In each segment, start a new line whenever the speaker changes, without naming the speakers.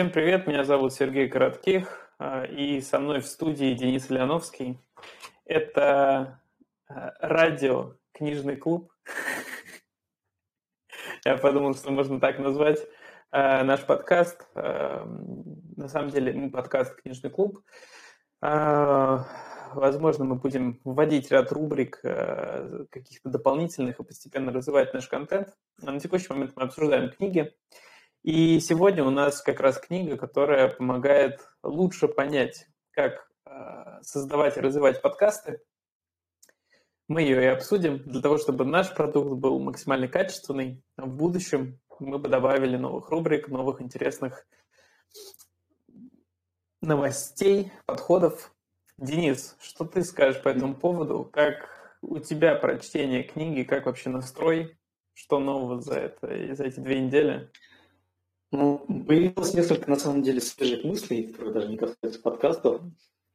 Всем привет, меня зовут Сергей Коротких, а, и со мной в студии Денис Леоновский. Это а, радио «Книжный клуб». Я подумал, что можно так назвать а, наш подкаст. На самом деле, мы подкаст «Книжный клуб». Возможно, мы будем вводить ряд рубрик каких-то дополнительных и постепенно развивать наш контент. На текущий момент мы обсуждаем книги. И сегодня у нас как раз книга, которая помогает лучше понять, как а, создавать и развивать подкасты. Мы ее и обсудим для того, чтобы наш продукт был максимально качественный. В будущем мы бы добавили новых рубрик, новых интересных новостей, подходов. Денис, что ты скажешь по этому поводу? Как у тебя прочтение книги, как вообще настрой? Что нового за, это, за эти две недели?
Ну, появилось несколько, на самом деле, свежих мыслей, которые даже не касаются подкастов.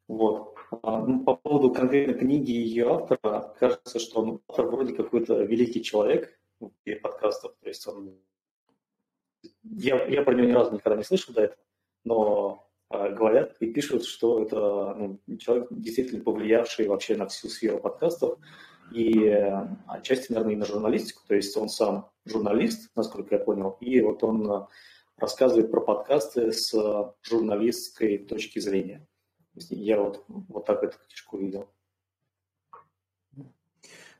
Вот. А, ну, по поводу конкретной книги и ее автора, кажется, что он автор вроде какой-то великий человек в мире подкастов. То есть он... Я, я про него ни разу никогда не слышал до этого, но а, говорят и пишут, что это ну, человек, действительно повлиявший вообще на всю сферу подкастов и а, отчасти, наверное, и на журналистику. То есть он сам журналист, насколько я понял, и вот он рассказывает про подкасты с э, журналистской точки зрения. Я вот, вот так эту книжку видел.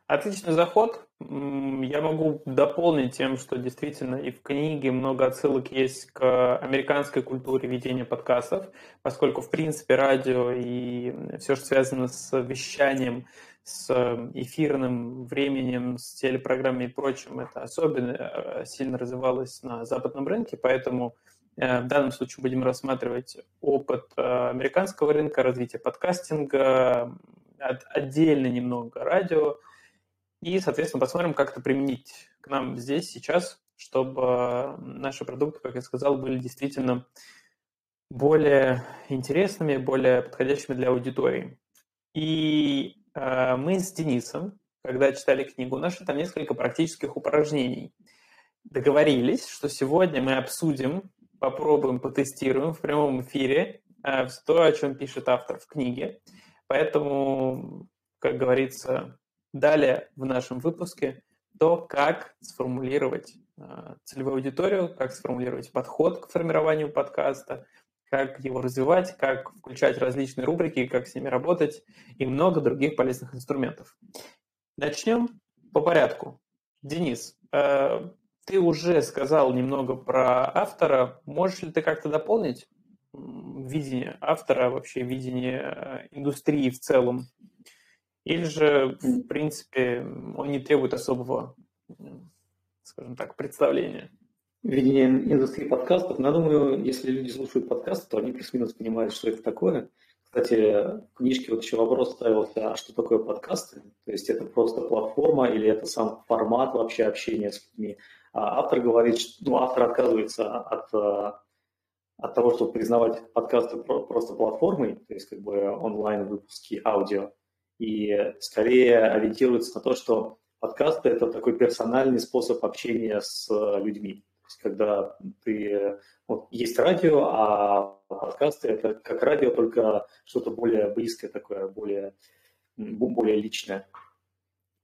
Отличный заход. Я могу дополнить тем, что действительно и в книге много отсылок есть к американской культуре ведения подкастов, поскольку, в принципе, радио и все, что связано с вещанием, с эфирным временем, с телепрограммой и прочим, это особенно э, сильно развивалось на западном рынке, поэтому э, в данном случае будем рассматривать опыт э, американского рынка, развития подкастинга, отдельно немного радио, и, соответственно, посмотрим, как это применить к нам здесь, сейчас, чтобы наши продукты, как я сказал, были действительно более интересными, более подходящими для аудитории. И мы с Денисом, когда читали книгу, нашли там несколько практических упражнений. Договорились, что сегодня мы обсудим, попробуем, потестируем в прямом эфире э, то, о чем пишет автор в книге. Поэтому, как говорится, Далее в нашем выпуске то, как сформулировать а, целевую аудиторию, как сформулировать подход к формированию подкаста, как его развивать, как включать различные рубрики, как с ними работать и много других полезных инструментов. Начнем по порядку. Денис, а, ты уже сказал немного про автора. Можешь ли ты как-то дополнить видение автора, вообще видение а, индустрии в целом или же, в принципе, он не требует особого, скажем так, представления?
Видение индустрии подкастов. Но я думаю, если люди слушают подкасты, то они плюс-минус понимают, что это такое. Кстати, в книжке вот еще вопрос ставился, а что такое подкасты? То есть это просто платформа или это сам формат вообще общения с людьми? А автор говорит, что, ну, автор отказывается от, от того, чтобы признавать подкасты просто платформой, то есть как бы онлайн-выпуски аудио, и скорее ориентируется на то, что подкасты – это такой персональный способ общения с людьми. Есть, когда ты, вот, есть радио, а подкасты – это как радио, только что-то более близкое такое, более, более личное.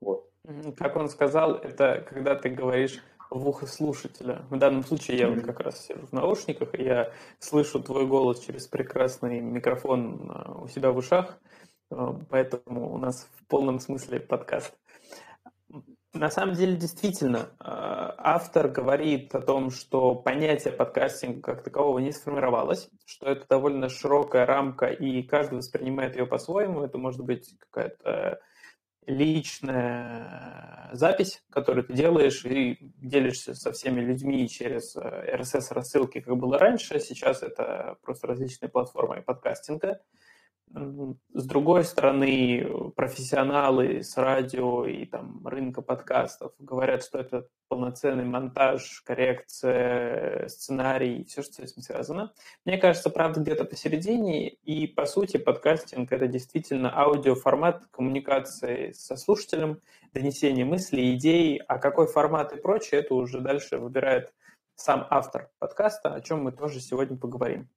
Вот. Как он сказал, это когда ты говоришь в ухо слушателя. В данном случае я вот как раз сижу в наушниках, и я слышу твой голос через прекрасный микрофон а, у себя в ушах, Э, поэтому у нас в полном смысле подкаст. На самом деле, действительно, э, автор говорит о том, что понятие подкастинга как такового не сформировалось, что это довольно широкая рамка, и каждый воспринимает ее по-своему. Это может быть какая-то личная запись, которую ты делаешь и делишься со всеми людьми через RSS-рассылки, как было раньше. Сейчас это просто различные платформы подкастинга. С другой стороны, профессионалы с радио и там рынка подкастов говорят, что это полноценный монтаж, коррекция, сценарий, все, что с этим связано. Мне кажется, правда, где-то посередине, и по сути подкастинг – это действительно аудиоформат коммуникации со слушателем, донесение мыслей, идей, а какой формат и прочее, это уже дальше выбирает сам автор подкаста, о чем мы тоже сегодня поговорим.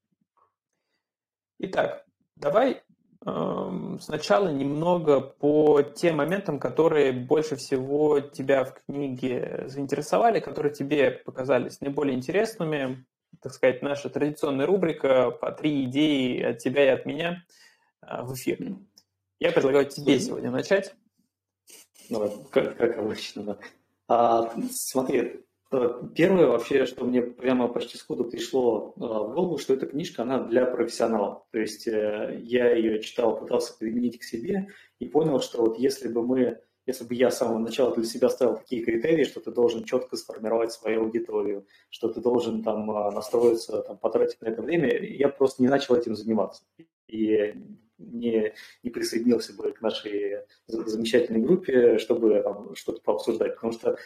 Итак, давай э, сначала немного по тем моментам, которые больше всего тебя в книге заинтересовали, которые тебе показались наиболее интересными. Так сказать, наша традиционная рубрика по три идеи от тебя и от меня э, в эфире. Я предлагаю тебе сегодня начать.
Ну, как, как обычно, да. А, смотри, первое вообще, что мне прямо почти сходу пришло э, в голову, что эта книжка, она для профессионалов. То есть э, я ее читал, пытался применить к себе и понял, что вот если бы мы, если бы я с самого начала для себя ставил такие критерии, что ты должен четко сформировать свою аудиторию, что ты должен там настроиться, там, потратить на это время, я просто не начал этим заниматься. И не, не присоединился бы к нашей замечательной группе, чтобы что-то пообсуждать. Потому что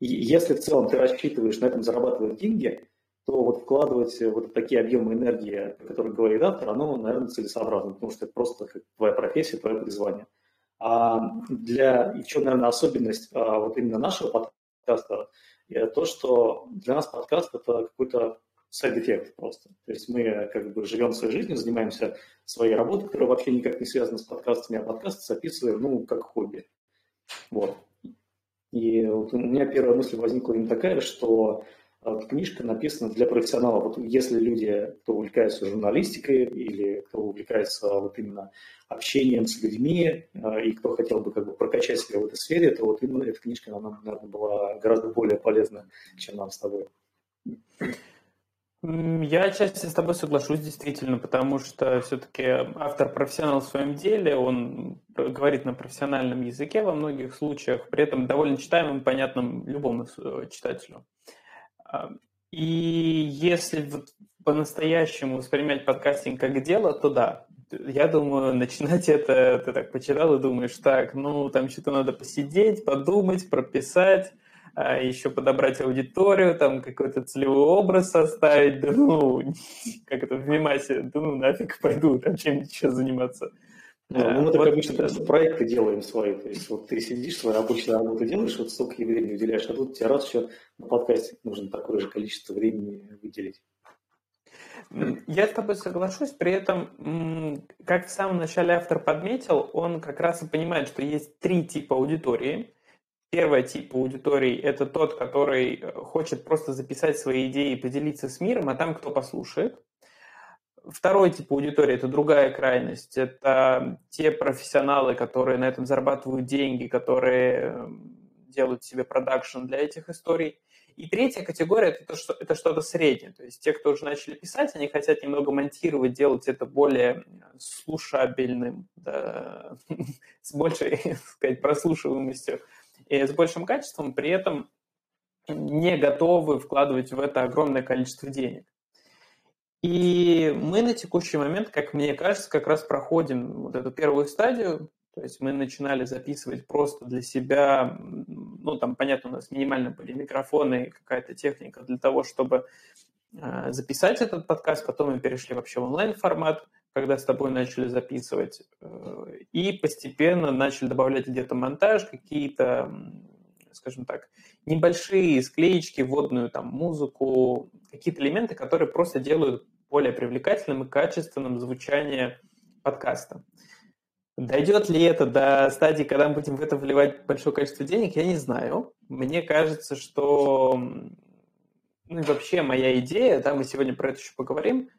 а, если в целом ты рассчитываешь на этом зарабатывать деньги, то вот вкладывать вот такие объемы энергии, о которых говорит автор, оно, наверное, целесообразно, потому что это просто твоя профессия, твое призвание. А для, еще, наверное, особенность а, вот именно нашего подкаста, то, что для нас подкаст – это какой-то side-эффект просто. То есть мы как бы живем своей жизнью, занимаемся своей работой, которая вообще никак не связана с подкастами, а подкасты записываем, ну, как хобби. Вот. И вот у меня первая мысль возникла именно такая, что а, книжка написана для профессионалов. Вот если люди, кто увлекается журналистикой или кто увлекается вот именно общением с людьми а, и кто хотел бы как бы прокачать себя в этой сфере, то вот именно эта книжка, она, наверное, была гораздо более полезна, чем нам с тобой.
Я отчасти с тобой соглашусь, действительно, потому что все-таки автор профессионал в своем деле, он говорит на профессиональном языке во многих случаях, при этом довольно читаемым, понятным любому э, читателю. А, и если вот по-настоящему воспринимать подкастинг как дело, то да, я думаю, начинать это, ты так почитал и думаешь, так, ну, там что-то надо посидеть, подумать, прописать, еще подобрать аудиторию, там какой-то целевой образ составить, да ну, как это, в Мимасе, да ну нафиг пойду, там чем сейчас заниматься.
Ну, ну мы так обычно просто проекты делаем свои, то есть вот ты сидишь, свою обычную работу делаешь, вот столько времени уделяешь, а тут тебе раз еще на подкасте нужно такое же количество времени выделить.
Я с тобой соглашусь, при этом, как в самом начале автор подметил, он как раз и понимает, что есть три типа аудитории. Первый тип аудитории – это тот, который э, хочет просто записать свои идеи и поделиться с миром, а там кто послушает. Второй тип аудитории – это другая крайность. Это те профессионалы, которые на этом зарабатывают деньги, которые эм, делают себе продакшн для этих историй. И третья категория – это, что, это что-то среднее. То есть те, кто уже начали писать, они хотят немного монтировать, делать это более слушабельным, да, с большей, так сказать, прослушиваемостью и с большим качеством, при этом не готовы вкладывать в это огромное количество денег. И мы на текущий момент, как мне кажется, как раз проходим вот эту первую стадию, то есть мы начинали записывать просто для себя, ну там, понятно, у нас минимально были микрофоны и какая-то техника для того, чтобы э, записать этот подкаст, потом мы перешли вообще в онлайн-формат, когда с тобой начали записывать, э, и постепенно начали добавлять где-то монтаж, какие-то, скажем так, небольшие склеечки, вводную там музыку, какие-то элементы, которые просто делают более привлекательным и качественным звучание подкаста. Дойдет ли это до стадии, когда мы будем в это вливать большое количество денег, я не знаю. Мне кажется, что ну и вообще моя идея, да, мы сегодня про это еще поговорим,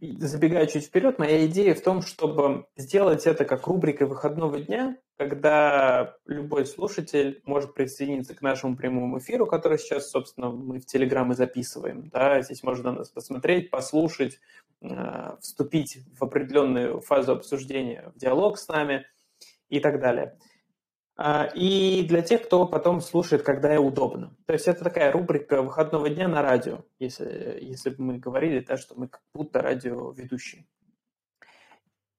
забегая чуть вперед, моя идея в том, чтобы сделать это как рубрикой выходного дня, когда любой слушатель может присоединиться к нашему прямому эфиру, который сейчас, собственно, мы в Телеграм и записываем. Да, здесь можно нас посмотреть, послушать, э, вступить в определенную фазу обсуждения, в диалог с нами и так далее. А, и для тех, кто потом слушает, когда и удобно. То есть это такая рубрика выходного дня на радио, если, если бы мы говорили, да, что мы как будто радиоведущие.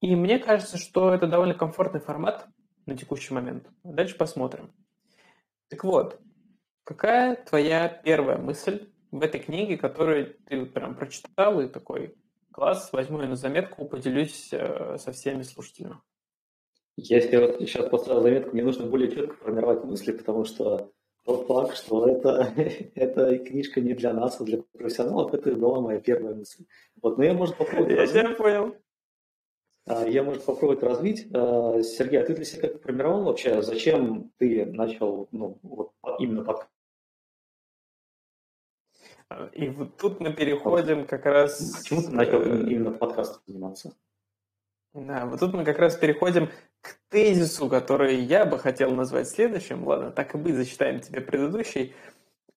И мне кажется, что это довольно комфортный формат на текущий момент. Дальше посмотрим. Так вот, какая твоя первая мысль в этой книге, которую ты прям прочитал и такой, класс, возьму ее на заметку, поделюсь э, со всеми слушателями?
Я себе вот сейчас поставил заметку, мне нужно более четко формировать мысли, потому что тот факт, что это, эта книжка не для нас, а для профессионалов, это была моя первая мысль. Вот, но я, может, попробовать...
Я тебя понял.
А, я, может, попробовать развить. А, Сергей, а ты для себя как формировал вообще, зачем ты начал ну, вот, именно под
и вот тут мы переходим как раз...
Почему ты начал э, именно подкастом заниматься?
Да, вот тут мы как раз переходим к тезису, который я бы хотел назвать следующим. Ладно, так и быть, зачитаем тебе предыдущий.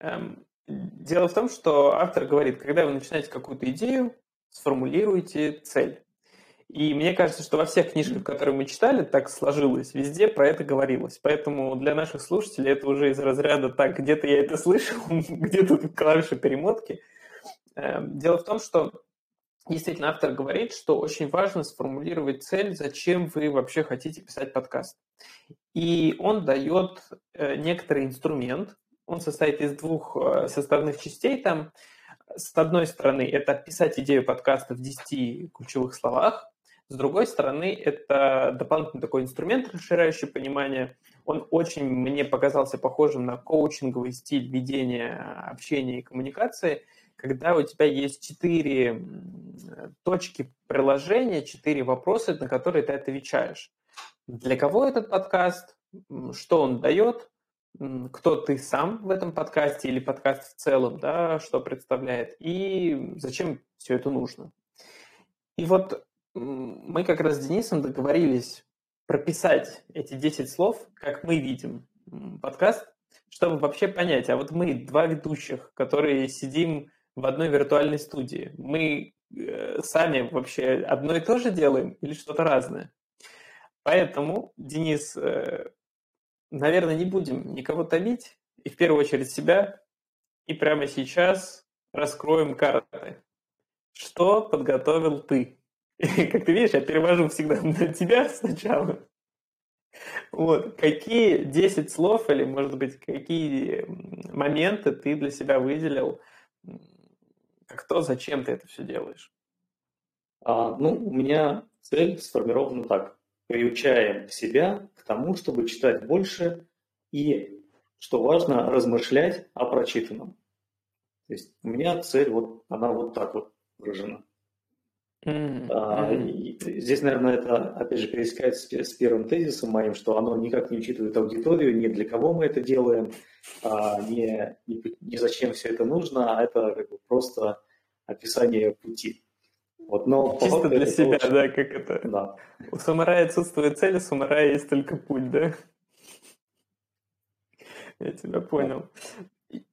Эм, дело в том, что автор говорит, когда вы начинаете какую-то идею, сформулируйте цель. И мне кажется, что во всех книжках, которые мы читали, так сложилось. Везде про это говорилось. Поэтому для наших слушателей это уже из разряда «так, где-то я это слышал, где-то тут клавиши перемотки». Эм, дело в том, что действительно автор говорит, что очень важно сформулировать цель, зачем вы вообще хотите писать подкаст. И он дает э, некоторый инструмент. Он состоит из двух э, составных частей там. С одной стороны, это описать идею подкаста в 10 ключевых словах. С другой стороны, это дополнительный такой инструмент, расширяющий понимание. Он очень мне показался похожим на коучинговый стиль ведения общения и коммуникации, когда у тебя есть четыре точки приложения, четыре вопроса, на которые ты отвечаешь. Для кого этот подкаст, что он дает, кто ты сам в этом подкасте или подкаст в целом, да, что представляет, и зачем все это нужно. И вот мы как раз с Денисом договорились прописать эти 10 слов, как мы видим подкаст, чтобы вообще понять, а вот мы два ведущих, которые сидим в одной виртуальной студии, мы э, сами вообще одно и то же делаем или что-то разное? Поэтому, Денис, э, наверное, не будем никого томить, и в первую очередь себя, и прямо сейчас раскроем карты. Что подготовил ты? как ты видишь, я перевожу всегда на тебя сначала. Вот. Какие 10 слов или, может быть, какие моменты ты для себя выделил? Как то, зачем ты это все делаешь?
А, ну, у меня цель сформирована так. Приучаем себя к тому, чтобы читать больше и, что важно, размышлять о прочитанном. То есть у меня цель, вот она вот так вот выражена. Mm-hmm. А, здесь, наверное, это, опять же, пересекается с, первым тезисом моим, что оно никак не учитывает аудиторию, не для кого мы это делаем, а, не, не, не зачем все это нужно, а это как бы просто описание пути.
Вот, но Чисто для себя, очень... да, как это. Да. У самурая отсутствует цель, у самурая есть только путь, да? Я тебя понял.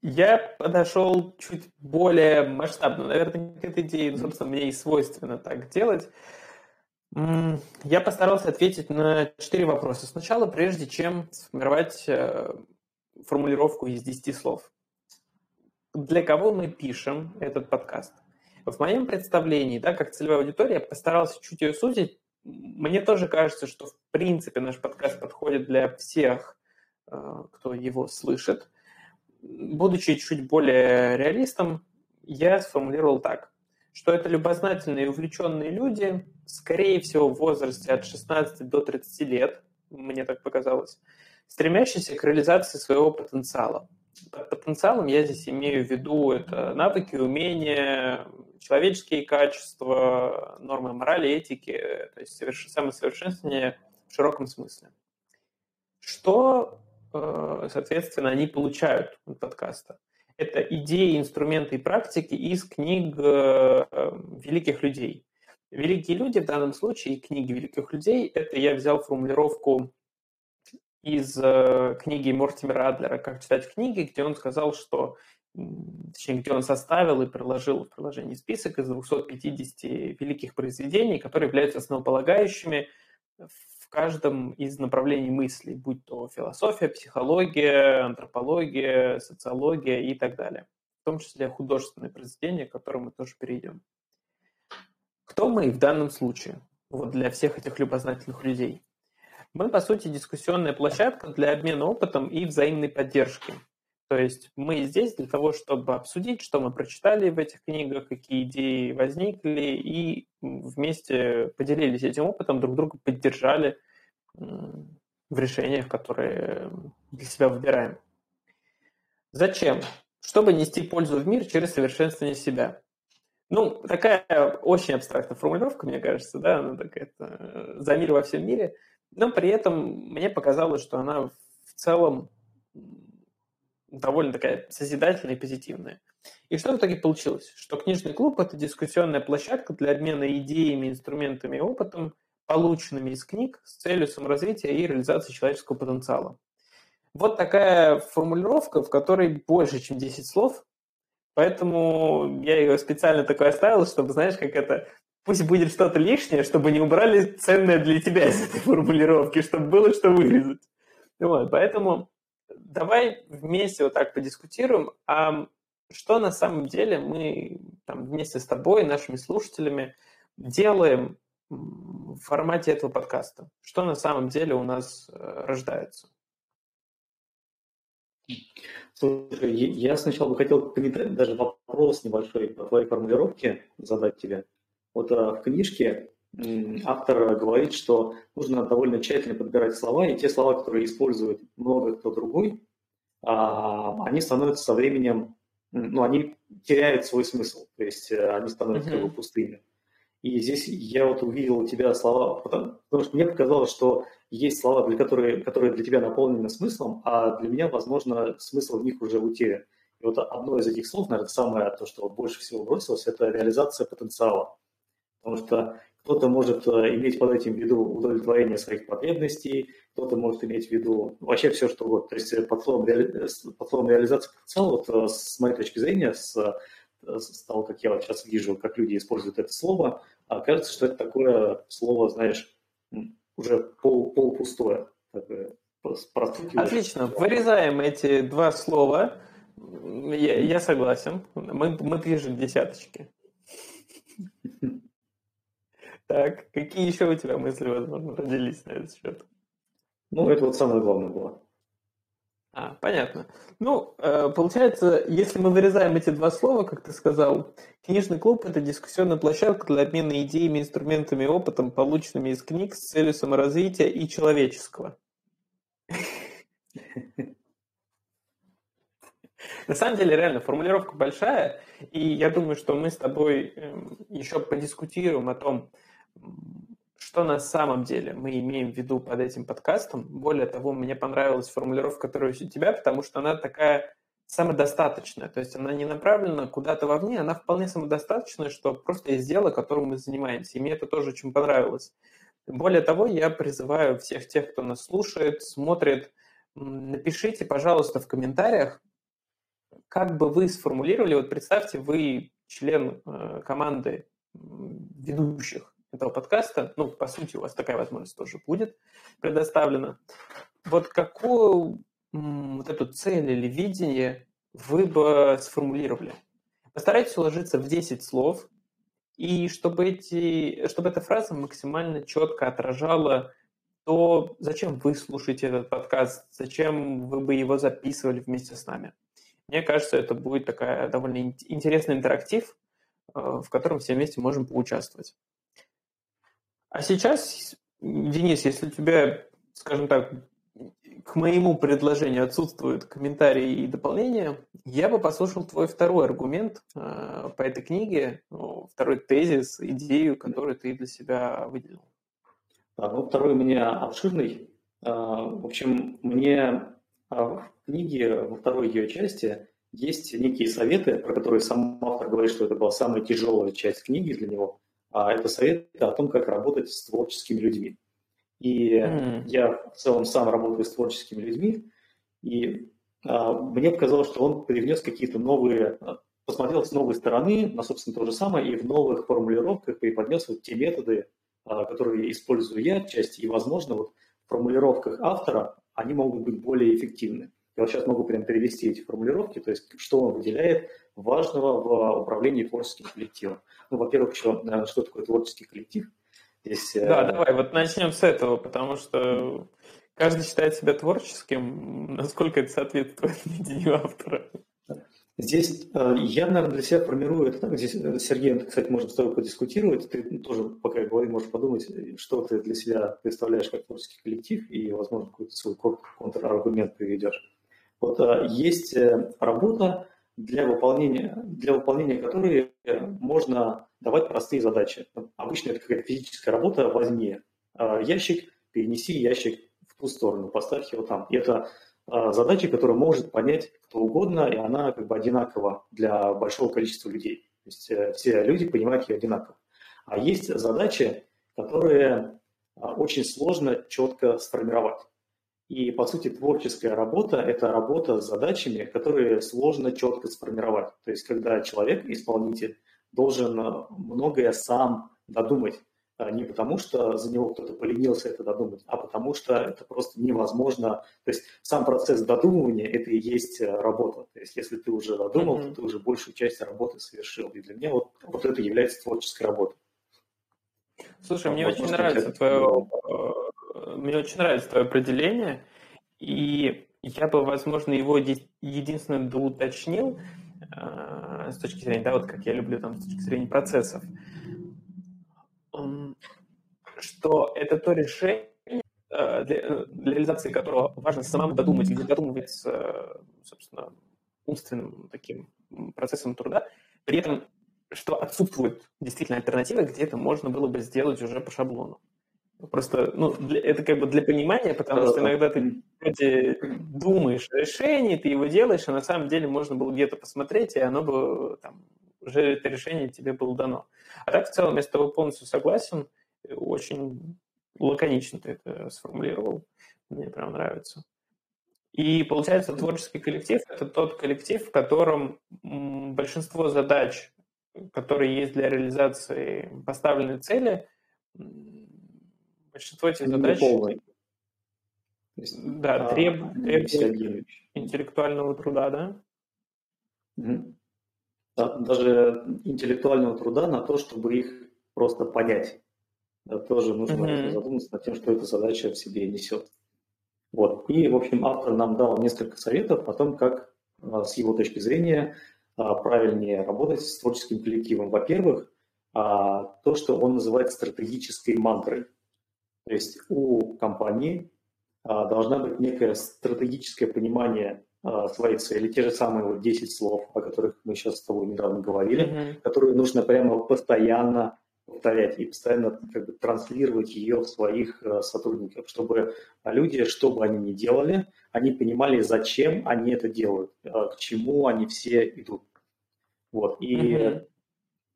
Я подошел чуть более масштабно, наверное, к этой идее, собственно, мне и свойственно так делать. Я постарался ответить на четыре вопроса. Сначала, прежде чем сформировать э, формулировку из 10 слов. Для кого мы пишем этот подкаст? В моем представлении, да, как целевая аудитория, я постарался чуть ее сузить. Мне тоже кажется, что в принципе наш подкаст подходит для всех, э, кто его слышит будучи чуть более реалистом, я сформулировал так, что это любознательные и увлеченные люди, скорее всего, в возрасте от 16 до 30 лет, мне так показалось, стремящиеся к реализации своего потенциала. Под потенциалом я здесь имею в виду это навыки, умения, человеческие качества, нормы морали, этики, то есть самосовершенствование в широком смысле. Что соответственно, они получают от подкаста. Это идеи, инструменты и практики из книг э, великих людей. Великие люди в данном случае, книги великих людей, это я взял формулировку из э, книги Мортимера Адлера «Как читать книги», где он сказал, что точнее, где он составил и приложил в приложении список из 250 великих произведений, которые являются основополагающими в каждом из направлений мысли, будь то философия, психология, антропология, социология и так далее. В том числе художественные произведения, к которым мы тоже перейдем. Кто мы в данном случае? Вот для всех этих любознательных людей. Мы, по сути, дискуссионная площадка для обмена опытом и взаимной поддержки. То есть мы здесь для того, чтобы обсудить, что мы прочитали в этих книгах, какие идеи возникли, и вместе поделились этим опытом, друг друга поддержали в решениях, которые для себя выбираем. Зачем? Чтобы нести пользу в мир через совершенствование себя. Ну, такая очень абстрактная формулировка, мне кажется, да, она такая э, за мир во всем мире, но при этом мне показалось, что она в целом довольно такая созидательная и позитивная. И что в итоге получилось? Что книжный клуб – это дискуссионная площадка для обмена идеями, инструментами и опытом, полученными из книг с целью саморазвития и реализации человеческого потенциала. Вот такая формулировка, в которой больше, чем 10 слов, поэтому я ее специально такой оставил, чтобы, знаешь, как это, пусть будет что-то лишнее, чтобы не убрали ценное для тебя из этой формулировки, чтобы было что вырезать. Вот, поэтому давай вместе вот так подискутируем, а что на самом деле мы там, вместе с тобой, нашими слушателями делаем в формате этого подкаста? Что на самом деле у нас э, рождается?
Слушай, я сначала бы хотел даже вопрос небольшой по твоей формулировке задать тебе. Вот а, в книжке автор говорит, что нужно довольно тщательно подбирать слова, и те слова, которые использует много кто другой, а, они становятся со временем, ну, они теряют свой смысл, то есть э, они становятся как бы пустыми. И здесь я вот увидел у тебя слова, потому, потому что мне показалось, что есть слова, для которые, которые для тебя наполнены смыслом, а для меня, возможно, смысл в них уже утерян. И вот одно из этих слов, наверное, самое то, что больше всего бросилось, это реализация потенциала. Потому что кто-то может э, иметь под этим в виду удовлетворение своих потребностей, кто-то может иметь в виду вообще все, что вот, то есть э, под словом, реали... под словом реализация потенциала, вот э, с моей точки зрения, с с того, как я вот сейчас вижу, как люди используют это слово, а кажется, что это такое слово, знаешь, уже пол, полупустое. Такое,
Отлично. Вырезаем эти два слова. Я, я согласен. Мы, мы пишем десяточки. Так, какие еще у тебя мысли, возможно, родились на этот счет?
Ну, это вот самое главное было.
А, понятно. Ну, э, получается, если мы вырезаем эти два слова, как ты сказал, книжный клуб – это дискуссионная площадка для обмена идеями, инструментами и опытом, полученными из книг с целью саморазвития и человеческого. На самом деле, реально, формулировка большая, и я думаю, что мы с тобой эм, еще подискутируем о том, что на самом деле мы имеем в виду под этим подкастом. Более того, мне понравилась формулировка, которая у тебя, потому что она такая самодостаточная, то есть она не направлена куда-то вовне, она вполне самодостаточная, что просто есть дело, которым мы занимаемся. И мне это тоже очень понравилось. Более того, я призываю всех тех, кто нас слушает, смотрит, напишите, пожалуйста, в комментариях, как бы вы сформулировали, вот представьте, вы член э, команды ведущих этого подкаста, ну, по сути, у вас такая возможность тоже будет предоставлена. Вот какую вот эту цель или видение вы бы сформулировали? Постарайтесь уложиться в 10 слов, и чтобы, эти, чтобы эта фраза максимально четко отражала то, зачем вы слушаете этот подкаст, зачем вы бы его записывали вместе с нами. Мне кажется, это будет такая довольно интересный интерактив, э, в котором все вместе можем поучаствовать. А сейчас, Денис, если у тебя, скажем так, к моему предложению отсутствуют комментарии и дополнения, я бы послушал твой второй аргумент э, по этой книге, ну, второй тезис, идею, которую ты для себя выделил.
Да, ну, второй у меня обширный. А, в общем, мне а, в книге, во второй ее части, есть некие советы, про которые сам автор говорит, что это была самая тяжелая часть книги для него это советы о том, как работать с творческими людьми. И mm. я в целом сам работаю с творческими людьми, и а, мне показалось, что он привнес какие-то новые, а, посмотрел с новой стороны на, собственно, то же самое, и в новых формулировках преподнес вот те методы, а, которые использую я отчасти, и, возможно, вот в формулировках автора они могут быть более эффективны. Я вот сейчас могу прям перевести эти формулировки, то есть что он выделяет важного в управлении творческим коллективом. Ну, во-первых, что, что такое творческий коллектив?
Здесь, э, да, давай, вот начнем с этого, потому что каждый считает себя творческим, насколько это соответствует видению автора.
Здесь э, я, наверное, для себя формирую это так. Здесь, э, Сергей, кстати, можем с тобой подискутировать. Ты тоже, пока я говорю, можешь подумать, что ты для себя представляешь как творческий коллектив, и, возможно, какой-то свой контраргумент приведешь. Вот э, есть э, работа, для выполнения, для выполнения которой можно давать простые задачи. Обычно это какая-то физическая работа возьми ящик, перенеси ящик в ту сторону, поставь его там. И это задача, которую может понять кто угодно, и она как бы одинакова для большого количества людей. То есть все люди понимают ее одинаково. А есть задачи, которые очень сложно четко сформировать. И, по сути, творческая работа – это работа с задачами, которые сложно четко сформировать. То есть, когда человек, исполнитель, должен э, многое сам додумать. А не потому, что за него кто-то поленился это додумать, а потому что это просто невозможно. То есть сам процесс додумывания – это и есть э, работа. То есть если ты уже додумал, mm-hmm. то ты уже большую часть работы совершил. И для меня вот, вот это является творческой работой.
Слушай, мне очень нравится твое мне очень нравится твое определение, и я бы, возможно, его единственное доуточнил э, с точки зрения, да, вот как я люблю там с точки зрения процессов, что это то решение, э, для, для реализации которого важно самому додумать или додумывать, собственно, умственным таким процессом труда, при этом, что отсутствует действительно альтернатива, где это можно было бы сделать уже по шаблону. Просто, ну, для, это как бы для понимания, потому что иногда ты вроде думаешь о решении, ты его делаешь, а на самом деле можно было где-то посмотреть, и оно бы там уже это решение тебе было дано. А так в целом я с тобой полностью согласен, очень лаконично ты это сформулировал, мне прям нравится. И получается, творческий коллектив – это тот коллектив, в котором большинство задач, которые есть для реализации поставленной цели, Большинство этих задач есть, да, а, треб, требует интеллектуального труда, да?
Угу. да? Даже интеллектуального труда на то, чтобы их просто понять. Да, тоже нужно угу. задуматься над тем, что эта задача в себе несет. Вот. И, в общем, автор нам дал несколько советов о том, как а, с его точки зрения а, правильнее работать с творческим коллективом. Во-первых, то, что он называет стратегической мантрой. То есть у компании а, должна быть некое стратегическое понимание а, своей цели, те же самые вот 10 слов, о которых мы сейчас с тобой недавно говорили, mm-hmm. которые нужно прямо постоянно повторять и постоянно как бы транслировать ее в своих э, сотрудников, чтобы люди, что бы они ни делали, они понимали, зачем они это делают, э, к чему они все идут. Вот. И mm-hmm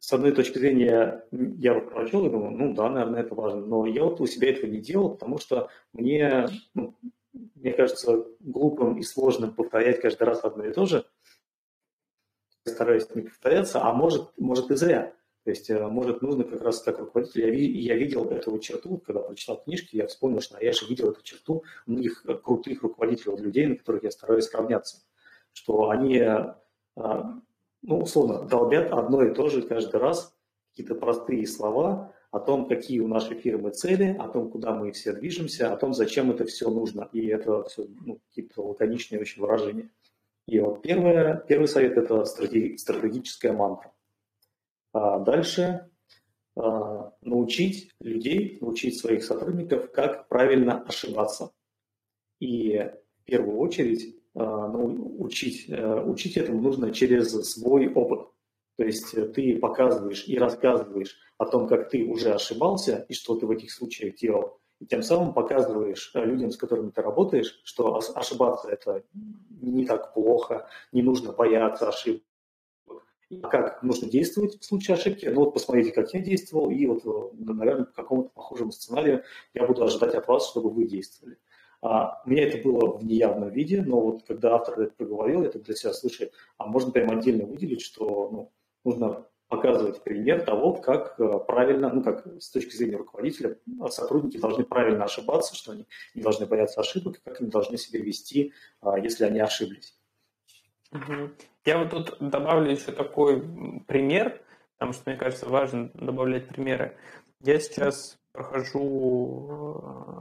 с одной точки зрения, я вот прочел и думаю, ну да, наверное, это важно, но я вот у себя этого не делал, потому что мне, ну, мне кажется, глупым и сложным повторять каждый раз одно и то же. Я стараюсь не повторяться, а может, может и зря. То есть, э, может, нужно как раз как руководитель. Я, я видел эту черту, когда прочитал книжки, я вспомнил, что я же видел эту черту у многих крутых руководителей, людей, на которых я стараюсь равняться, что они э, ну, условно, долбят одно и то же каждый раз, какие-то простые слова о том, какие у нашей фирмы цели, о том, куда мы все движемся, о том, зачем это все нужно. И это все ну, какие-то лаконичные очень выражения. И вот первое, первый совет – это стратегическая мантра. А дальше а, научить людей, научить своих сотрудников, как правильно ошибаться. И в первую очередь ну, учить, э, учить этому нужно через свой опыт. То есть э, ты показываешь и рассказываешь о том, как ты уже ошибался и что ты в этих случаях делал. И тем самым показываешь э, людям, с которыми ты работаешь, что ошибаться это не так плохо, не нужно бояться ошибок. А как нужно действовать в случае ошибки? Ну вот посмотрите, как я действовал, и вот, наверное, по какому-то похожему сценарию я буду ожидать от вас, чтобы вы действовали. А, у меня это было в неявном виде, но вот когда автор это проговорил, я так для себя слышу, а можно прям отдельно выделить, что ну, нужно показывать пример того, как э, правильно, ну как с точки зрения руководителя, сотрудники должны правильно ошибаться, что они не должны бояться ошибок, как они должны себя вести, а, если они ошиблись.
Я вот тут добавлю еще такой пример, потому что мне кажется важно добавлять примеры. Я сейчас прохожу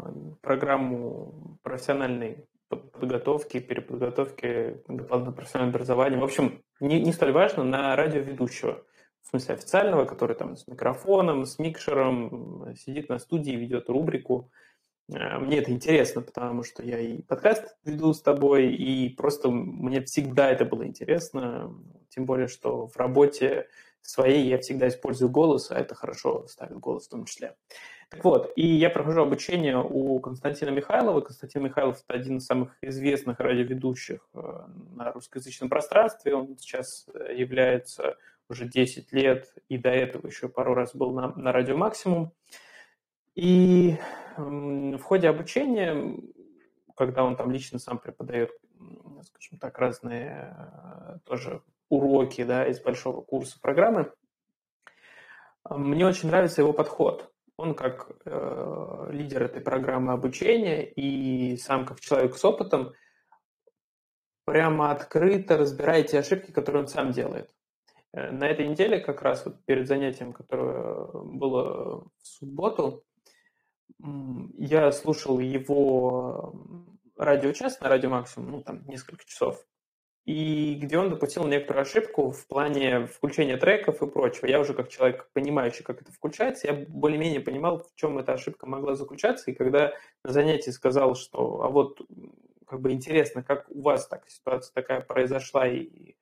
э, программу профессиональной подготовки, переподготовки, дополнительного профессионального образования. В общем, не, не столь важно на радиоведущего, в смысле официального, который там с микрофоном, с микшером, сидит на студии, ведет рубрику. Э, мне это интересно, потому что я и подкаст веду с тобой, и просто мне всегда это было интересно, тем более, что в работе своей я всегда использую голос, а это хорошо ставит голос в том числе. Так вот, и я прохожу обучение у Константина Михайлова. Константин Михайлов – это один из самых известных радиоведущих э, на русскоязычном пространстве. Он сейчас э, является уже 10 лет, и до этого еще пару раз был на, на радио «Максимум». И в ходе обучения, когда он там лично сам преподает, скажем так, разные э, тоже уроки да, из большого курса программы, мне очень нравится его подход. Он как э, лидер этой программы обучения и сам как человек с опытом прямо открыто разбирает те ошибки, которые он сам делает. Э, на этой неделе, как раз вот перед занятием, которое было в субботу, я слушал его радиочас на радио Максимум, ну, там, несколько часов, и где он допустил некоторую ошибку в плане включения треков и прочего. Я уже как человек, понимающий, как это включается, я более-менее понимал, в чем эта ошибка могла заключаться, и когда на занятии сказал, что а вот как бы интересно, как у вас так ситуация такая произошла, и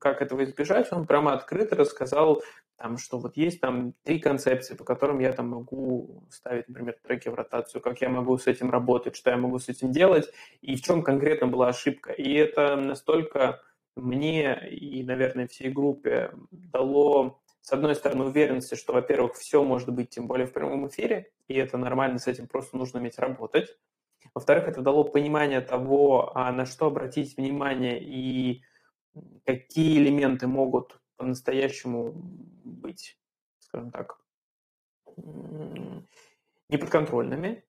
как этого избежать, он прямо открыто рассказал, там, что вот есть там три концепции, по которым я там могу ставить, например, треки в ротацию, как я могу с этим работать, что я могу с этим делать, и в чем конкретно была ошибка. И это настолько мне и, наверное, всей группе дало, с одной стороны, уверенности, что, во-первых, все может быть, тем более в прямом эфире, и это нормально, с этим просто нужно уметь работать. Во-вторых, это дало понимание того, а на что обратить внимание и какие элементы могут по-настоящему быть, скажем так, неподконтрольными,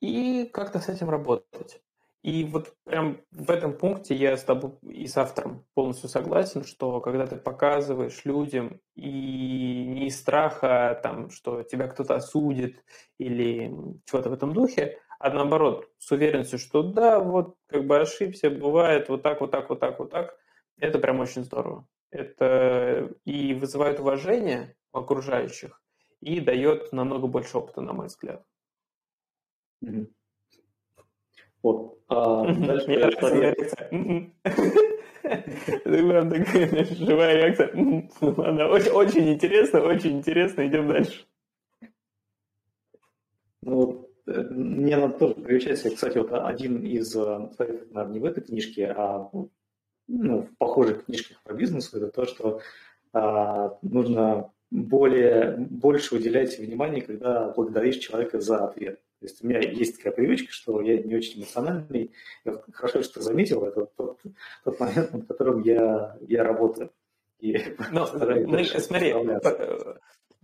и как-то с этим работать. И вот прям в этом пункте я с тобой и с автором полностью согласен, что когда ты показываешь людям и не из страха, там, что тебя кто-то осудит или чего-то в этом духе, а наоборот, с уверенностью, что да, вот как бы ошибся, бывает вот так, вот так, вот так, вот так, это прям очень здорово. Это и вызывает уважение у окружающих, и дает намного больше опыта, на мой взгляд.
Вот. А дальше Мне
такая живая реакция. Очень, интересно, очень интересно. Идем дальше.
Ну, э, мне надо тоже приучать. Кстати, вот один из э, советов, наверное, не в этой книжке, а ну, в похожих книжках по бизнесу, это то, что а, нужно более, больше уделять внимание, когда благодаришь человека за ответ. То есть у меня есть такая привычка, что я не очень эмоциональный. Я хорошо, что заметил, это тот, тот момент, над которым я, я работаю.
И Но, ну, мы, смотри,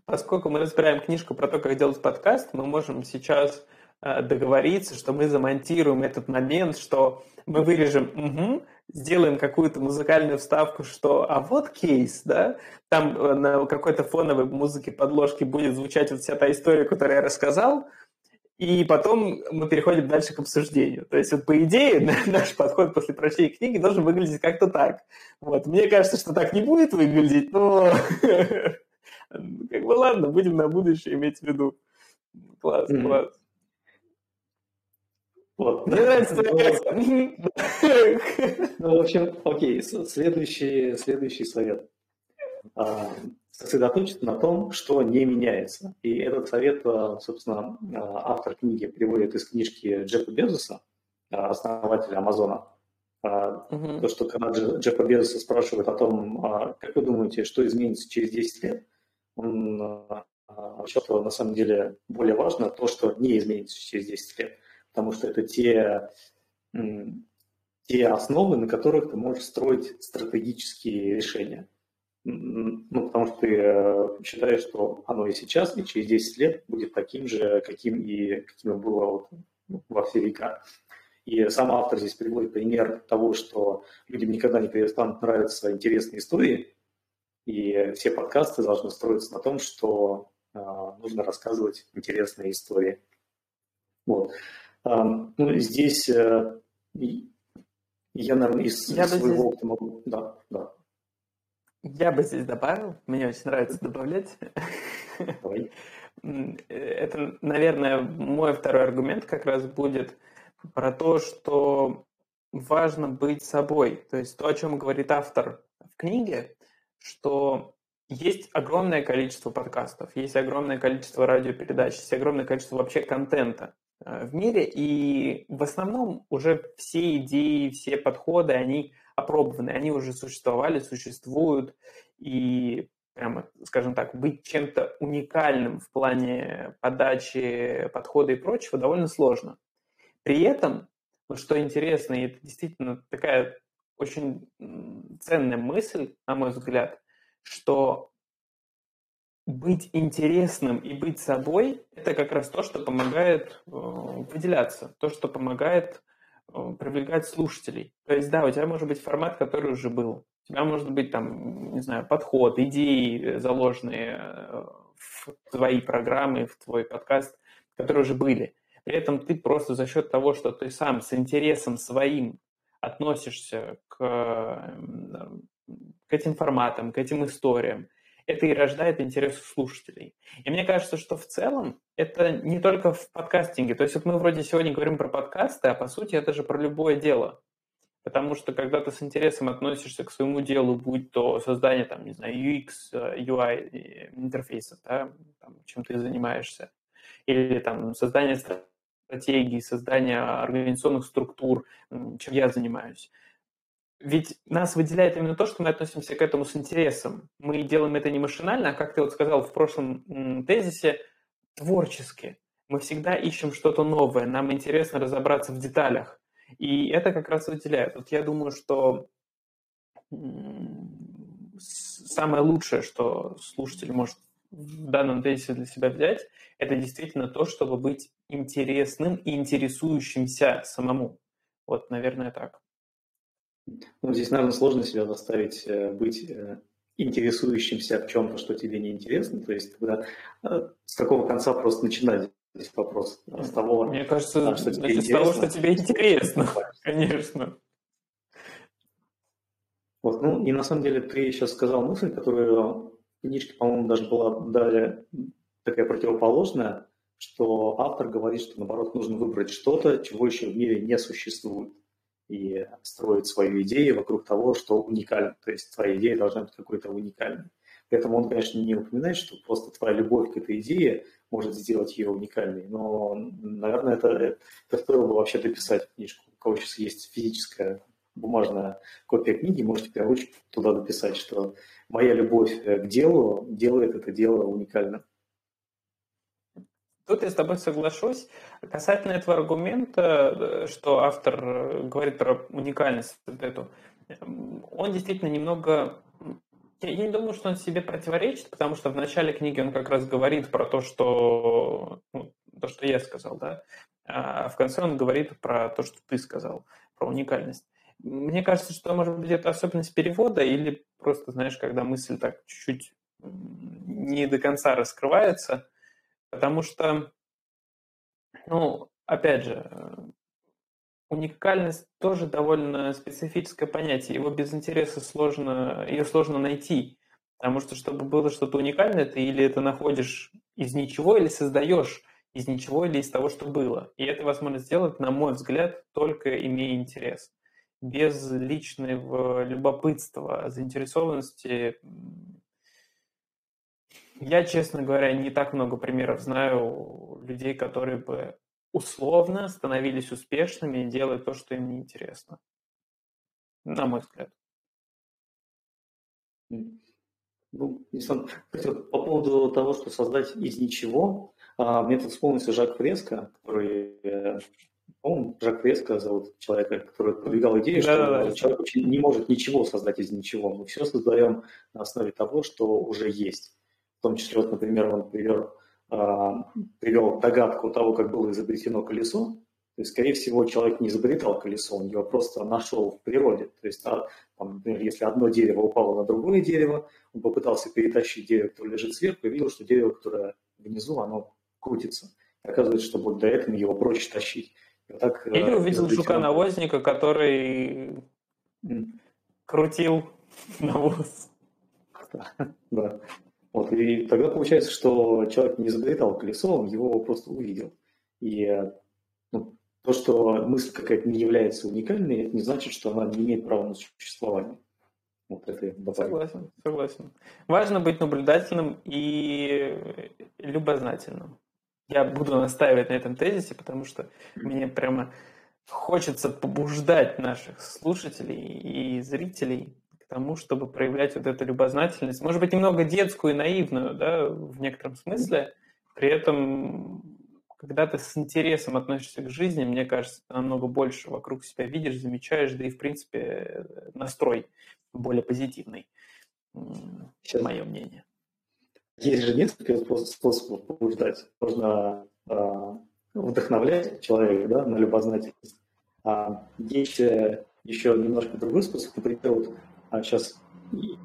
поскольку мы разбираем книжку про то, как делать подкаст, мы можем сейчас э, договориться, что мы замонтируем этот момент, что мы вырежем угу, сделаем какую-то музыкальную вставку, что а вот кейс, да, там э, на какой-то фоновой музыке подложки будет звучать вот вся та история, которую я рассказал, и потом мы переходим дальше к обсуждению. То есть, вот, по идее, наш подход после прочтения книги должен выглядеть как-то так. Вот. Мне кажется, что так не будет выглядеть, но как бы ладно, будем на будущее иметь в виду. Класс, класс.
Вот. Мне нравится твоя Ну, в общем, окей, следующий, следующий совет. А, сосредоточиться на том, что не меняется. И этот совет, а, собственно, а, автор книги приводит из книжки Джеффа Безоса, основателя Амазона. Uh-huh. То, что когда Джеффа Безоса спрашивают о том, как вы думаете, что изменится через 10 лет, он что на самом деле более важно то, что не изменится через 10 лет потому что это те, те основы, на которых ты можешь строить стратегические решения. Ну, потому что ты э, считаешь, что оно и сейчас, и через 10 лет будет таким же, каким и каким было вот ну, во все века. И сам автор здесь приводит пример того, что людям никогда не перестанут нравиться интересные истории, и все подкасты должны строиться на том, что э, нужно рассказывать интересные истории. Вот. Ну, здесь э, я, наверное, из я своего здесь... опыта могу... Да, да.
Я бы здесь добавил, мне очень нравится добавлять. Давай. это, наверное, мой второй аргумент как раз будет про то, что важно быть собой. То есть то, о чем говорит автор в книге, что есть огромное количество подкастов, есть огромное количество радиопередач, есть огромное количество вообще контента э, в мире, и в основном уже все идеи, все подходы, они опробованы, они уже существовали, существуют, и прямо, скажем так, быть чем-то уникальным в плане подачи, подхода и прочего довольно сложно. При этом, вот что интересно, и это действительно такая очень ценная мысль, на мой взгляд, что быть интересным и быть собой – это как раз то, что помогает э, выделяться, то, что помогает э, привлекать слушателей. То есть, да, у тебя может быть формат, который уже был. У тебя может быть там, не знаю, подход, идеи, э, заложенные в твои программы, в твой подкаст, которые уже были. При этом ты просто за счет того, что ты сам с интересом своим относишься к, к этим форматам, к этим историям, это и рождает интерес у слушателей. И мне кажется, что в целом это не только в подкастинге. То есть вот мы вроде сегодня говорим про подкасты, а по сути это же про любое дело. Потому что когда ты с интересом относишься к своему делу, будь то создание, там, не знаю, UX, UI э, интерфейсов, да, там, чем ты занимаешься, или там создание стратегии, создание организационных структур, чем я занимаюсь, ведь нас выделяет именно то, что мы относимся к этому с интересом. Мы делаем это не машинально, а, как ты вот сказал в прошлом тезисе, творчески. Мы всегда ищем что-то новое, нам интересно разобраться в деталях. И это как раз выделяет. Вот я думаю, что самое лучшее, что слушатель может в данном тезисе для себя взять, это действительно то, чтобы быть интересным и интересующимся самому. Вот, наверное, так.
Ну, здесь, наверное, сложно себя заставить э, быть э, интересующимся в чем-то, что тебе не интересно. То есть, когда э, с какого конца просто начинать здесь вопрос?
С того, Мне кажется, что тебе интересно. с того, что тебе интересно, конечно.
Вот, ну, и на самом деле ты сейчас сказал мысль, которая в книжке, по-моему, даже была далее такая противоположная, что автор говорит, что, наоборот, нужно выбрать что-то, чего еще в мире не существует и строить свою идею вокруг того, что уникально. То есть твоя идея должна быть какой-то уникальной. При этом он, конечно, не упоминает, что просто твоя любовь к этой идее может сделать ее уникальной. Но, наверное, это, это стоило бы вообще дописать книжку. У кого сейчас есть физическая бумажная копия книги, можете прям туда дописать, что моя любовь к делу делает это дело уникальным.
Тут я с тобой соглашусь. Касательно этого аргумента, э, что автор э, говорит про уникальность вот эту, эм, он действительно немного... Я, не думаю, что он себе противоречит, потому что в начале книги он как раз говорит про то, что, ну, то, что я сказал, да, а в конце он говорит про то, что ты сказал, про уникальность. Мне кажется, что, может быть, это особенность перевода или просто, знаешь, когда мысль так чуть-чуть не до конца раскрывается – Потому что, ну, опять же, уникальность тоже довольно специфическое понятие. Его без интереса сложно, ее сложно найти. Потому что, чтобы было что-то уникальное, ты или это находишь из ничего, или создаешь из ничего, или из того, что было. И это возможно сделать, на мой взгляд, только имея интерес. Без личного любопытства, заинтересованности я, честно говоря, не так много примеров знаю людей, которые бы условно становились успешными, делая то, что им неинтересно. На мой взгляд.
Ну, по поводу того, что создать из ничего, а, мне тут вспомнился Жак Фреско, который, э, по-моему, Жак Фреско зовут человека, который продвигал идею, да, что да, человек да. не может ничего создать из ничего. Мы все создаем на основе того, что уже есть. В том числе, вот, например, он привел, а, привел догадку того, как было изобретено колесо. То есть, скорее всего, человек не изобретал колесо, он его просто нашел в природе. То есть, а, там, например, если одно дерево упало на другое дерево, он попытался перетащить дерево, которое лежит сверху, и видел, что дерево, которое внизу, оно крутится. И оказывается, что до этого его проще тащить.
Вот так, э, Или увидел жука-навозника, который mm. крутил навоз.
Да. Вот, и тогда получается, что человек не изобретал колесо, он его просто увидел. И ну, то, что мысль какая-то не является уникальной, это не значит, что она не имеет права на существование.
Вот это Согласен, согласен. Важно быть наблюдательным и любознательным. Я буду настаивать на этом тезисе, потому что мне прямо хочется побуждать наших слушателей и зрителей к тому, чтобы проявлять вот эту любознательность, может быть, немного детскую и наивную, да, в некотором смысле, при этом, когда ты с интересом относишься к жизни, мне кажется, ты намного больше вокруг себя видишь, замечаешь, да и, в принципе, настрой более позитивный, Сейчас. мое мнение.
Есть же несколько способов побуждать. Можно э, вдохновлять человека да, на любознательность. А есть еще немножко другой способ. Например, вот а сейчас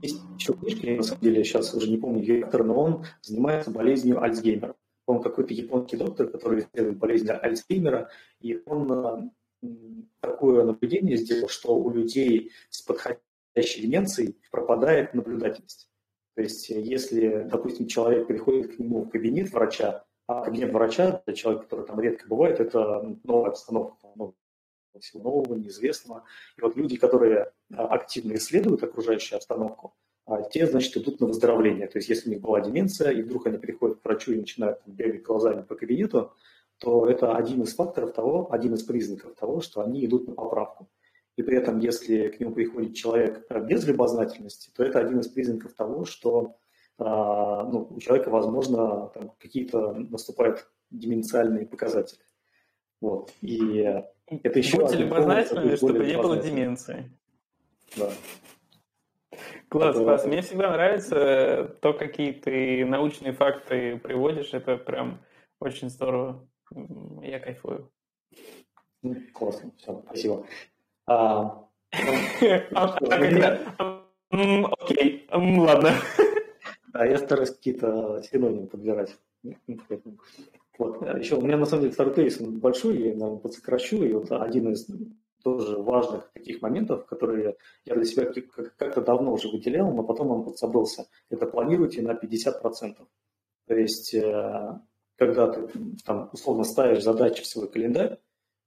есть еще книжки, на самом деле сейчас уже не помню ее автора, но он занимается болезнью Альцгеймера. Он какой-то японский доктор, который исследует болезнь Альцгеймера, и он такое наблюдение сделал, что у людей с подходящей деменцией пропадает наблюдательность. То есть если, допустим, человек приходит к нему в кабинет врача, а кабинет врача для человека, который там редко бывает, это новая обстановка, много всего нового, неизвестного. И вот люди, которые а, активно исследуют окружающую обстановку, а, те, значит, идут на выздоровление. То есть если у них была деменция, и вдруг они приходят к врачу и начинают там, бегать глазами по кабинету, то это один из факторов того, один из признаков того, что они идут на поправку. И при этом, если к нему приходит человек э, без любознательности, то это один из признаков того, что а, ну, у человека, возможно, какие-то наступают деменциальные показатели. Вот. И это еще
Будьте любознательными, чтобы не было деменции. Да. Класс, это... класс. Мне всегда нравится то, какие ты научные факты приводишь. Это прям очень здорово. Я кайфую.
Классно, все, спасибо. А,
окей, ладно.
Да, я стараюсь какие-то синонимы подбирать. Вот. Еще у меня на самом деле второй тезис большой, я, наверное, подсокращу. И вот один из тоже важных таких моментов, которые я для себя как-то давно уже выделял, но потом он подзабылся. Это планируйте на 50%. То есть, э, когда ты там условно ставишь задачи в свой календарь,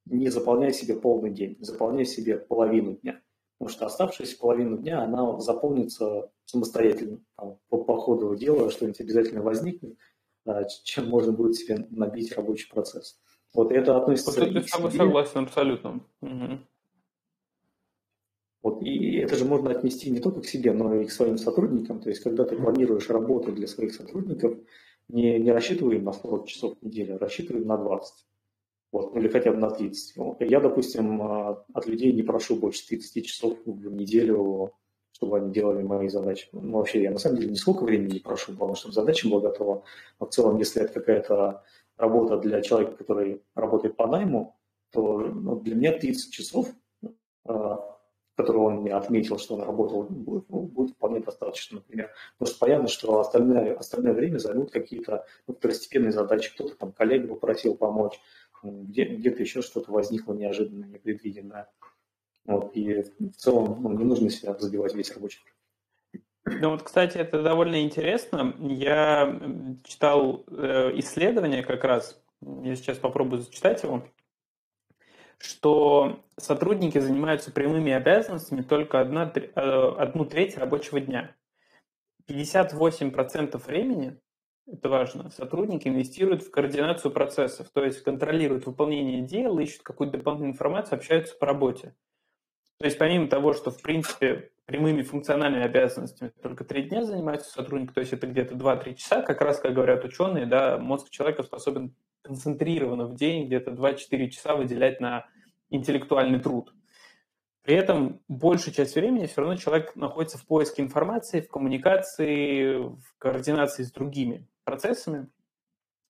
не заполняй себе полный день, заполняй себе половину дня. Потому что оставшаяся половина дня, она заполнится самостоятельно. Там, по, по ходу дела что-нибудь обязательно возникнет, чем можно будет себе набить рабочий процесс. Вот это относится... Вот
это тобой согласен абсолютно. Угу.
Вот, и это же можно отнести не только к себе, но и к своим сотрудникам. То есть, когда ты планируешь работу для своих сотрудников, не, не рассчитывай на 40 часов в неделю, а рассчитывай на 20 вот, ну, или хотя бы на 30. Я, допустим, а, от людей не прошу больше 30 часов в неделю, чтобы они делали мои задачи. Ну, вообще, я на самом деле не сколько времени прошу, главное, чтобы задача была готова. Но в целом, если это какая-то работа для человека, который работает по найму, то ну, для меня 30 часов, а, которые он мне отметил, что он работал, будет, будет вполне достаточно, например. Потому что понятно, что остальное, остальное время займут какие-то ну, второстепенные задачи. Кто-то там коллега попросил помочь, где, где-то еще что-то возникло неожиданно, непредвиденное. Вот, и в целом ну, не нужно себя забивать весь рабочий
ну вот, кстати, это довольно интересно. Я читал э, исследование как раз, я сейчас попробую зачитать его, что сотрудники занимаются прямыми обязанностями только одна, э, одну треть рабочего дня. 58% времени это важно, сотрудники инвестируют в координацию процессов, то есть контролируют выполнение дел, ищут какую-то дополнительную информацию, общаются по работе. То есть помимо того, что в принципе прямыми функциональными обязанностями только три дня занимаются сотрудники, то есть это где-то 2-3 часа, как раз, как говорят ученые, да, мозг человека способен концентрированно в день где-то 2-4 часа выделять на интеллектуальный труд. При этом большую часть времени все равно человек находится в поиске информации, в коммуникации, в координации с другими процессами.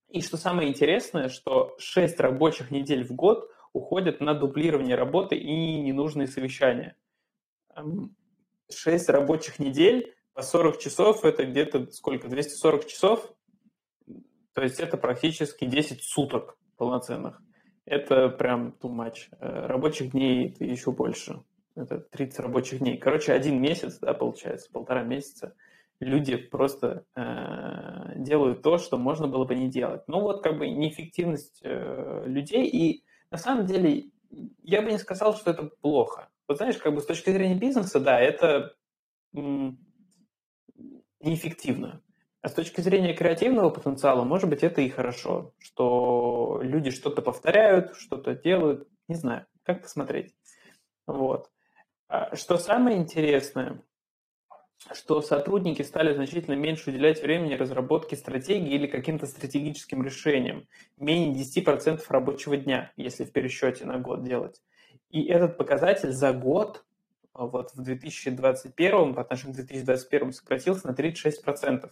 И что самое интересное, что 6 рабочих недель в год уходят на дублирование работы и ненужные совещания. 6 рабочих недель по 40 часов, это где-то сколько, 240 часов? То есть это практически 10 суток полноценных. Это прям too much. Э, рабочих дней это еще больше. Это 30 рабочих дней. Короче, один месяц, да, получается, полтора месяца люди просто э, делают то, что можно было бы не делать. Ну вот как бы неэффективность э, людей. И на самом деле я бы не сказал, что это плохо. Вот знаешь, как бы с точки зрения бизнеса, да, это неэффективно. А с точки зрения креативного потенциала, может быть, это и хорошо, что люди что-то повторяют, что-то делают, не знаю, как посмотреть. Вот. А что самое интересное, что сотрудники стали значительно меньше уделять времени разработке стратегии или каким-то стратегическим решениям. Менее 10% рабочего дня, если в пересчете на год делать. И этот показатель за год вот в 2021 по отношению к 2021 сократился на 36%.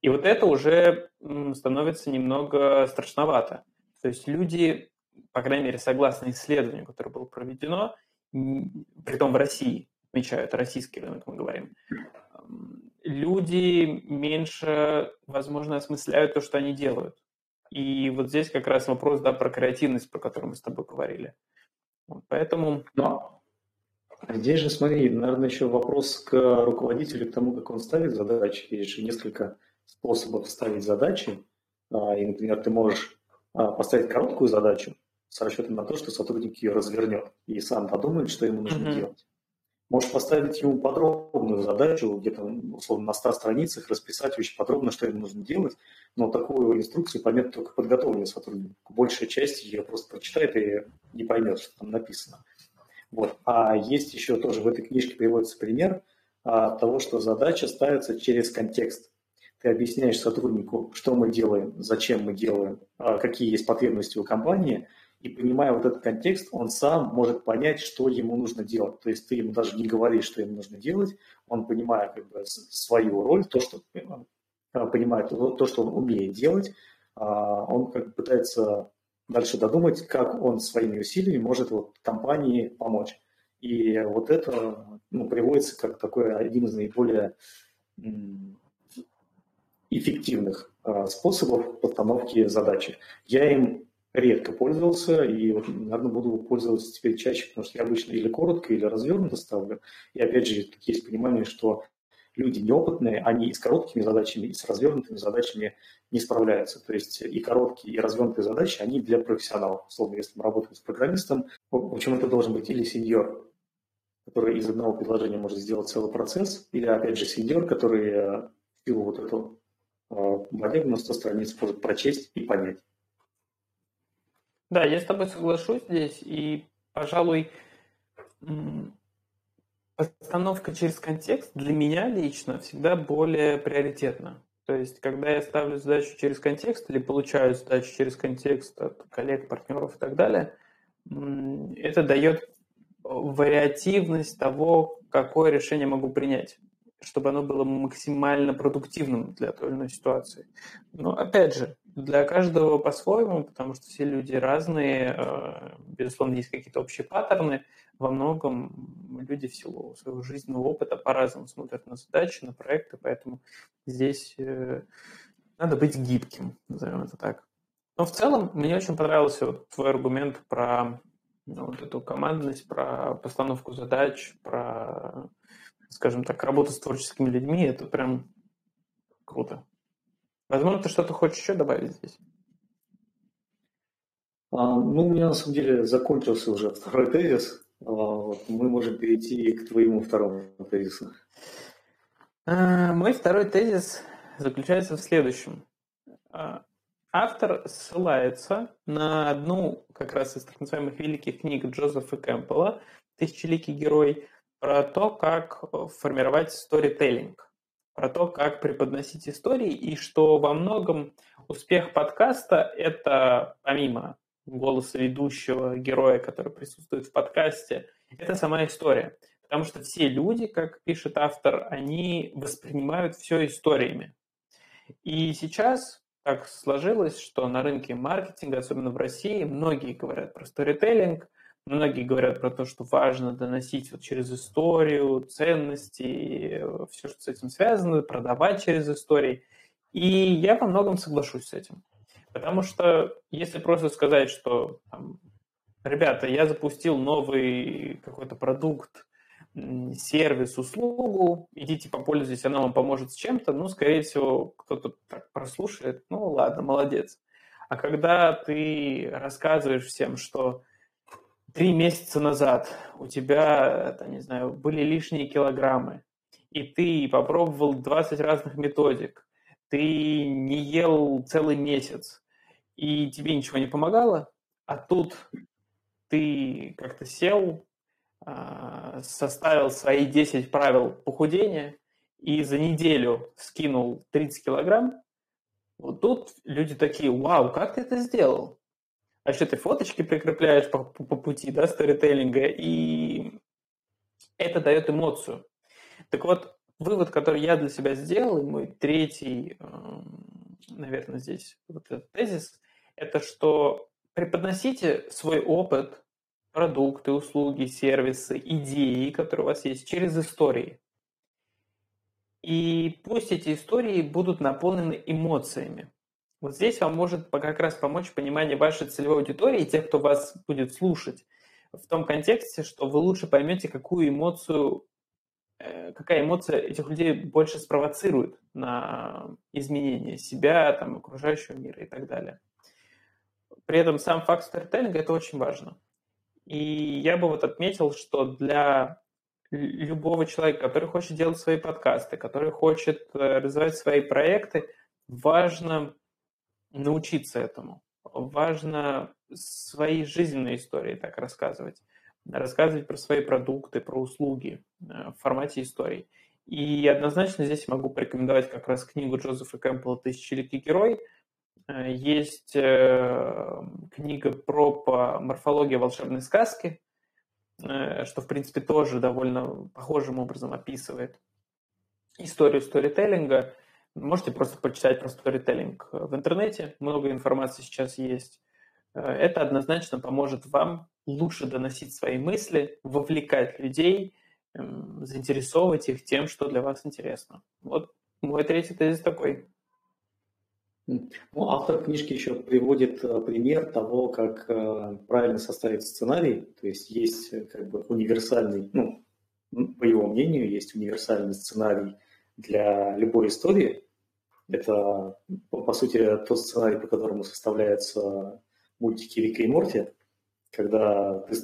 И вот это уже становится немного страшновато. То есть люди, по крайней мере, согласно исследованию, которое было проведено, при том в России, отмечают российский рынок, мы говорим, люди меньше, возможно, осмысляют то, что они делают. И вот здесь как раз вопрос да, про креативность, про которую мы с тобой говорили. Поэтому...
Но здесь же, смотри, наверное, еще вопрос к руководителю, к тому, как он ставит задачи. Есть же несколько способов ставить задачи. А, и, например, ты можешь а, поставить короткую задачу с расчетом на то, что сотрудник ее развернет и сам подумает, что ему нужно mm-hmm. делать. Можешь поставить ему подробную задачу, где-то, условно, на 100 страницах, расписать очень подробно, что ему нужно делать, но такую инструкцию поймет только подготовленный сотрудник. Большая часть ее просто прочитает и не поймет, что там написано. Вот. А есть еще тоже в этой книжке приводится пример а, того, что задача ставится через контекст ты объясняешь сотруднику, что мы делаем, зачем мы делаем, а, какие есть потребности у компании, и понимая вот этот контекст, он сам может понять, что ему нужно делать. То есть ты ему даже не говоришь, что ему нужно делать, он понимает как бы свою роль, то, что а, понимает то, что он умеет делать, а, он как бы пытается дальше додумать, как он своими усилиями может вот компании помочь. И вот это ну, приводится как такой один из наиболее эффективных а, способов постановки задачи. Я им редко пользовался, и, вот, наверное, буду пользоваться теперь чаще, потому что я обычно или коротко, или развернуто ставлю. И, опять же, есть понимание, что люди неопытные, они и с короткими задачами, и с развернутыми задачами не справляются. То есть и короткие, и развернутые задачи, они для профессионалов. Условно, если мы работаем с программистом, в общем, это должен быть или сеньор, который из одного предложения может сделать целый процесс, или, опять же, сеньор, который э, в силу вот этого Вадим на 100 страниц может прочесть и понять.
Да, я с тобой соглашусь здесь, и, пожалуй, постановка через контекст для меня лично всегда более приоритетна. То есть, когда я ставлю задачу через контекст или получаю задачу через контекст от коллег, партнеров и так далее, это дает вариативность того, какое решение могу принять чтобы оно было максимально продуктивным для той или иной ситуации. Но опять же, для каждого по-своему, потому что все люди разные, э, безусловно, есть какие-то общие паттерны. Во многом люди в силу своего жизненного опыта по-разному смотрят на задачи, на проекты, поэтому здесь э, надо быть гибким, назовем это так. Но в целом мне очень понравился вот твой аргумент про ну, вот эту командность, про постановку задач, про скажем так, работа с творческими людьми, это прям круто. Возможно, ты что-то хочешь еще добавить здесь?
А, ну, у меня на самом деле закончился уже второй тезис. А, мы можем перейти к твоему второму тезису.
А, мой второй тезис заключается в следующем. А, автор ссылается на одну как раз из так называемых великих книг Джозефа Кэмпбелла «Тысячеликий герой», про то, как э, формировать сторителлинг, про то, как преподносить истории, и что во многом успех подкаста – это помимо голоса ведущего, героя, который присутствует в подкасте, это сама история. Потому что все люди, как пишет автор, они воспринимают все историями. И сейчас так сложилось, что на рынке маркетинга, особенно в России, многие говорят про сторителлинг, Многие говорят про то, что важно доносить вот через историю, ценности, все, что с этим связано, продавать через истории. И я во многом соглашусь с этим. Потому что если просто сказать, что там, ребята, я запустил новый какой-то продукт, сервис, услугу, идите попользуйтесь, она вам поможет с чем-то, ну, скорее всего, кто-то так прослушает, ну, ладно, молодец. А когда ты рассказываешь всем, что три месяца назад у тебя, там, не знаю, были лишние килограммы, и ты попробовал 20 разных методик, ты не ел целый месяц, и тебе ничего не помогало, а тут ты как-то сел, а, составил свои 10 правил похудения и за неделю скинул 30 килограмм, вот тут люди такие, вау, как ты это сделал? А еще ты фоточки прикрепляешь по, по, по пути, да, сторителлинга, и это дает эмоцию. Так вот, вывод, который я для себя сделал, и мой третий, эм, наверное, здесь вот этот тезис, это что преподносите свой опыт, продукты, услуги, сервисы, идеи, которые у вас есть, через истории. И пусть эти истории будут наполнены эмоциями. Вот здесь вам может как раз помочь понимание вашей целевой аудитории и тех, кто вас будет слушать, в том контексте, что вы лучше поймете, какую эмоцию, э, какая эмоция этих людей больше спровоцирует на изменение себя, там, окружающего мира и так далее. При этом сам факт сторителлинга – это очень важно. И я бы вот отметил, что для любого человека, который хочет делать свои подкасты, который хочет э, развивать свои проекты, важно научиться этому. Важно свои жизненные истории так рассказывать. Рассказывать про свои продукты, про услуги э, в формате историй. И однозначно здесь могу порекомендовать как раз книгу Джозефа Кэмпбелла «Тысячеликий герой». Э, есть книга про морфологию волшебной сказки, Э, что, в принципе, тоже довольно похожим образом описывает историю сторителлинга. Можете просто почитать про сторителлинг в интернете, много информации сейчас есть. Э, это однозначно поможет вам лучше доносить свои мысли, вовлекать людей, эм, заинтересовывать их тем, что для вас интересно. Вот мой третий тезис такой.
Ну, автор книжки еще приводит э, пример того, как э, правильно составить сценарий. То есть есть как бы универсальный, ну, по его мнению, есть универсальный сценарий для любой истории. Это, по сути, тот сценарий, по которому составляются мультики Рика и Морти, когда ты,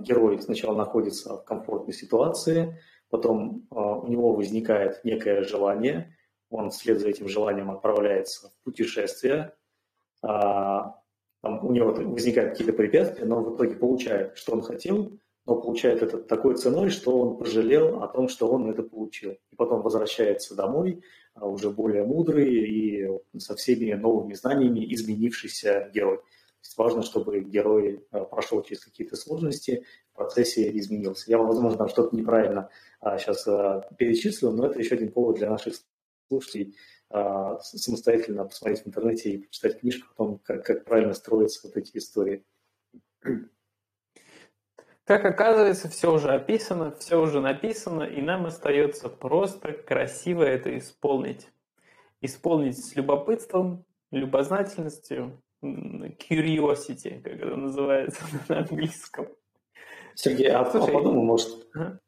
герой сначала находится в комфортной ситуации, потом у него возникает некое желание – он вслед за этим желанием отправляется в путешествие, а, там у него возникают какие-то препятствия, но в итоге получает, что он хотел, но получает это такой ценой, что он пожалел о том, что он это получил. И потом возвращается домой, а, уже более мудрый и со всеми новыми знаниями изменившийся герой. То есть важно, чтобы герой а, прошел через какие-то сложности, в процессе изменился. Я, возможно, что-то неправильно сейчас перечислил, но это еще один повод для наших слушателей а, самостоятельно посмотреть в интернете и почитать книжку о том, как, как правильно строятся вот эти истории.
Как оказывается, все уже описано, все уже написано, и нам остается просто красиво это исполнить. Исполнить с любопытством, любознательностью, curiosity, как это называется на английском.
Сергей, а, Слушай, а подумай, может, ага.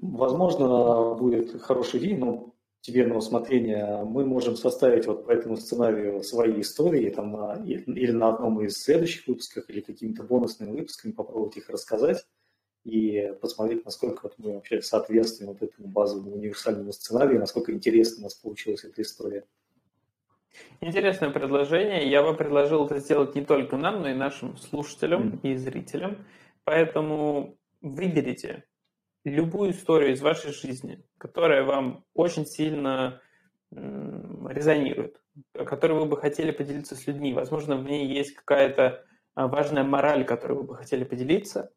возможно, будет хороший идея, но тебе на усмотрение, мы можем составить вот по этому сценарию свои истории там, на, или на одном из следующих выпусков, или какими-то бонусными выпусками попробовать их рассказать и посмотреть, насколько вот мы вообще соответствуем вот этому базовому универсальному сценарию, насколько интересно у нас получилась эта история.
Интересное предложение. Я бы предложил это сделать не только нам, но и нашим слушателям mm. и зрителям. Поэтому выберите любую историю из вашей жизни, которая вам очень сильно резонирует, которой вы бы хотели поделиться с людьми. Возможно, в ней есть какая-то а, важная мораль, которой вы бы хотели поделиться.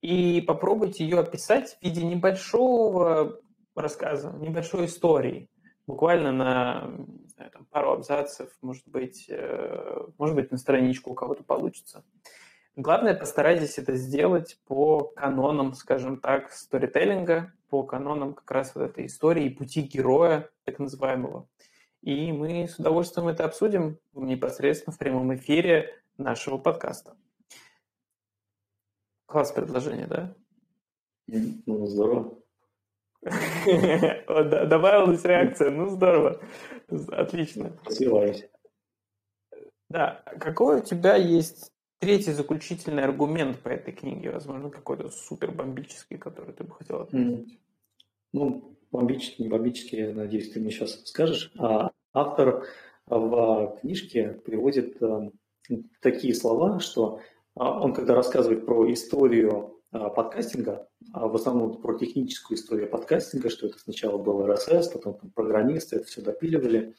И попробуйте ее описать в виде небольшого рассказа, небольшой истории, буквально на знаю, там, пару абзацев, может быть, э, может быть, на страничку у кого-то получится. Главное, постарайтесь это сделать по канонам, скажем так, сторителлинга, по канонам как раз вот этой истории, пути героя, так называемого. И мы с удовольствием это обсудим непосредственно в прямом эфире нашего подкаста. Класс предложение, да?
Ну, здорово.
Добавилась реакция, ну здорово, отлично.
Развиваюсь.
Да, какой у тебя есть третий заключительный аргумент по этой книге, возможно, какой-то супер бомбический, который ты бы хотел отметить?
Ну, бомбический, не бомбический, я надеюсь, ты мне сейчас скажешь. А автор в книжке приводит э, такие слова, что а, он, когда рассказывает про историю а, подкастинга, а в основном про техническую историю подкастинга, что это сначала был RSS, потом там, программисты это все допиливали,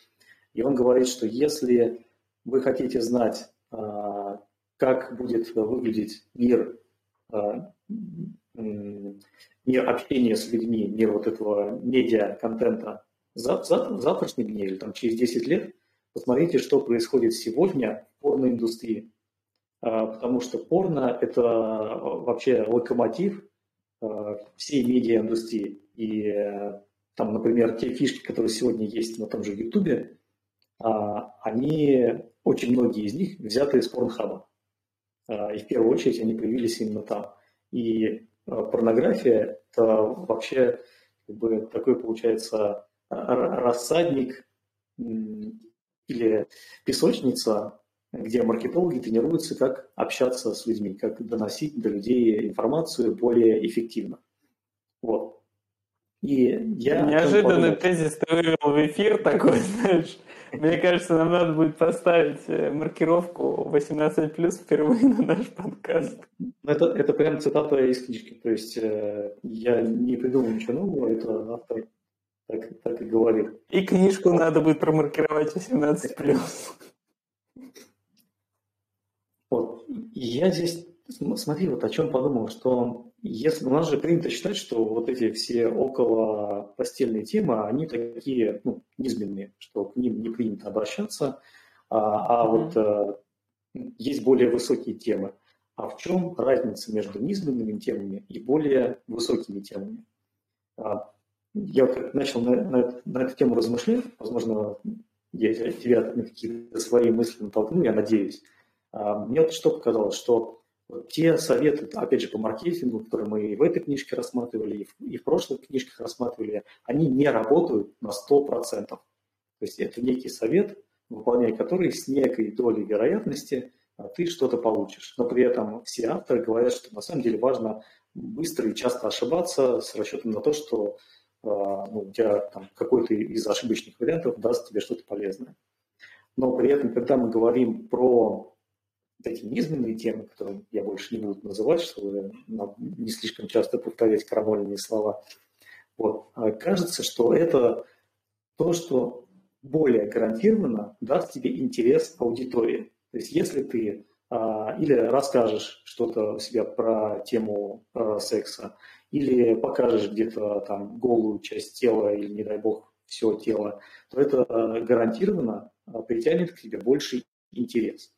и он говорит, что если вы хотите знать, а, как будет выглядеть мир, мир общения с людьми, мир вот этого медиа-контента в завтрашнем дне или там через 10 лет, посмотрите, что происходит сегодня в порноиндустрии. А, потому что порно – это вообще локомотив а, всей медиаиндустрии. И э, там, например, те фишки, которые сегодня есть на том же Ютубе, а, они, очень многие из них взяты из порнхаба. И в первую очередь они появились именно там. И порнография – это вообще как бы такой, получается, рассадник или песочница, где маркетологи тренируются, как общаться с людьми, как доносить до людей информацию более эффективно. Вот.
И я Неожиданный тезис ты вывел в эфир такой, знаешь. Мне кажется, нам надо будет поставить э, маркировку 18+, впервые на наш подкаст.
Ну, это, это прям цитата из книжки. То есть э, я не придумал ничего нового, это автор так, так и говорит.
И книжку надо будет промаркировать 18+.
Вот. Я здесь, смотри, вот о чем подумал, что если у нас же принято считать, что вот эти все около постельные темы, они такие ну, низменные, что к ним не принято обращаться, а, а mm-hmm. вот а, есть более высокие темы. А в чем разница между низменными темами и более высокими темами? А, я вот начал на, на, на эту тему размышлять, возможно, я тебя на какие-то свои мысли натолкну, я надеюсь. А, мне вот что показалось, что те советы, опять же, по маркетингу, которые мы и в этой книжке рассматривали, и в, и в прошлых книжках рассматривали, они не работают на 100%. То есть это некий совет, выполняя который с некой долей вероятности а, ты что-то получишь. Но при этом все авторы говорят, что на самом деле важно быстро и часто ошибаться с расчетом на то, что а, ну, у тебя там, какой-то из ошибочных вариантов даст тебе что-то полезное. Но при этом, когда мы говорим про такие низменные темы, которые я больше не буду называть, чтобы не слишком часто повторять крамольные слова, вот, а кажется, что это то, что более гарантированно даст тебе интерес аудитории. То есть если ты а, или расскажешь что-то у себя про тему про секса, или покажешь где-то там голую часть тела или, не дай бог, все тело, то это гарантированно а, притянет к тебе больше интерес.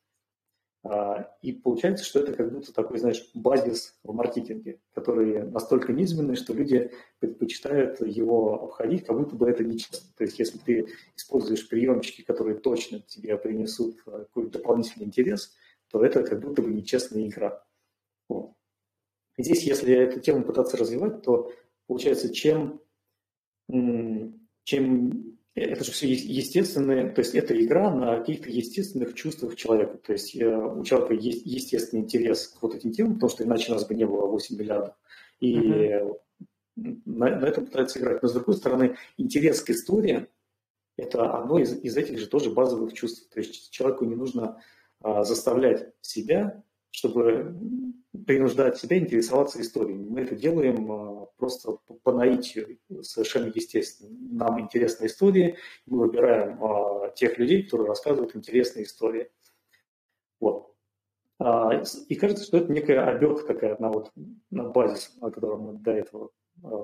А, и получается, что это как будто такой, знаешь, базис в маркетинге, который настолько низменный, что люди предпочитают его обходить, как будто бы это нечестно. То есть если ты используешь приемчики, которые точно тебе принесут а, какой-то дополнительный интерес, то это как будто бы нечестная игра. Вот. Здесь, если эту тему пытаться развивать, то получается, чем, чем это же все естественное, то есть это игра на каких-то естественных чувствах человека. То есть э, у человека есть естественный интерес к вот этим темам, потому что иначе у нас бы не было 8 миллиардов. И mm-hmm. на, на этом пытаются играть. Но с другой стороны, интерес к истории – это одно из, из этих же тоже базовых чувств. То есть человеку не нужно а, заставлять себя чтобы принуждать себя интересоваться историей. Мы это делаем а, просто по наитию, совершенно естественно. Нам интересны истории, мы выбираем а, тех людей, которые рассказывают интересные истории. Вот. А, и кажется, что это некая обертка такая на, вот, на базис, о котором мы до этого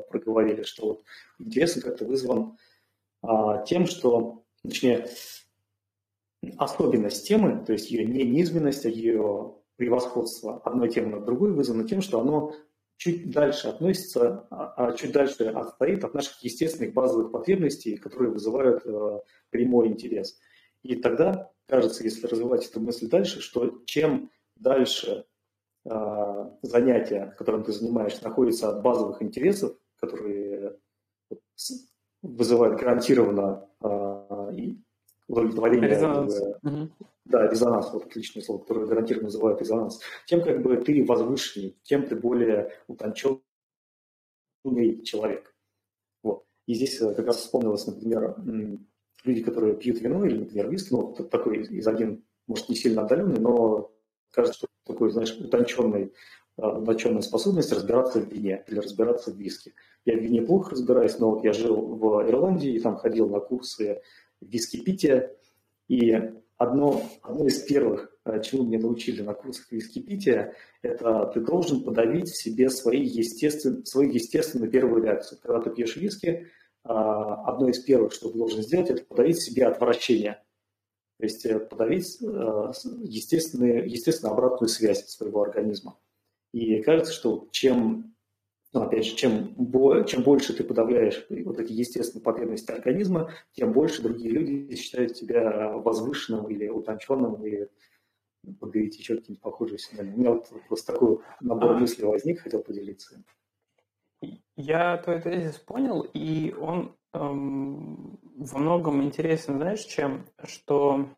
проговорили, что вот интерес как-то вызван тем, что, точнее, особенность темы, то есть ее не низменность, а ее превосходство одной темы над другой вызвано тем, что оно чуть дальше относится, а, а чуть дальше отстоит от наших естественных базовых потребностей, которые вызывают э, прямой интерес. И тогда кажется, если развивать эту мысль дальше, что чем дальше э, занятие, которым ты занимаешься, находится от базовых интересов, которые вызывают гарантированно э, удовлетворение. Резонанс. Угу. Да, резонанс, вот отличное слово, которое гарантированно вызывает резонанс. Тем как бы ты возвышеннее, тем ты более утонченный человек. Вот. И здесь э, как раз вспомнилось, например, люди, которые пьют вино или, например, виски, ну, такой из один, может, не сильно отдаленный, но кажется, что такой, знаешь, утонченный, а, утонченная способность разбираться в вине или разбираться в виске. Я в вине плохо разбираюсь, но вот я жил в Ирландии и там ходил на курсы виски пития, и одно, одно из первых, а, чему меня научили на курсах виски пития, это ты должен подавить в себе свои естествен, свою естественную первую реакцию. Когда ты пьешь виски, а, одно из первых, что ты должен сделать, это подавить в себе отвращение. То есть э, подавить э, естественную, естественно обратную связь своего организма. И кажется, что чем, ну, опять же, чем, чем больше ты подавляешь вот эти естественные потребности организма, тем больше другие люди считают тебя возвышенным или утонченным, или подберите еще какие-нибудь похожие синонимы. У меня вот просто такой набор а. мыслей возник, хотел поделиться.
Я твой тезис понял, и он эм, во многом интересен, знаешь, чем, что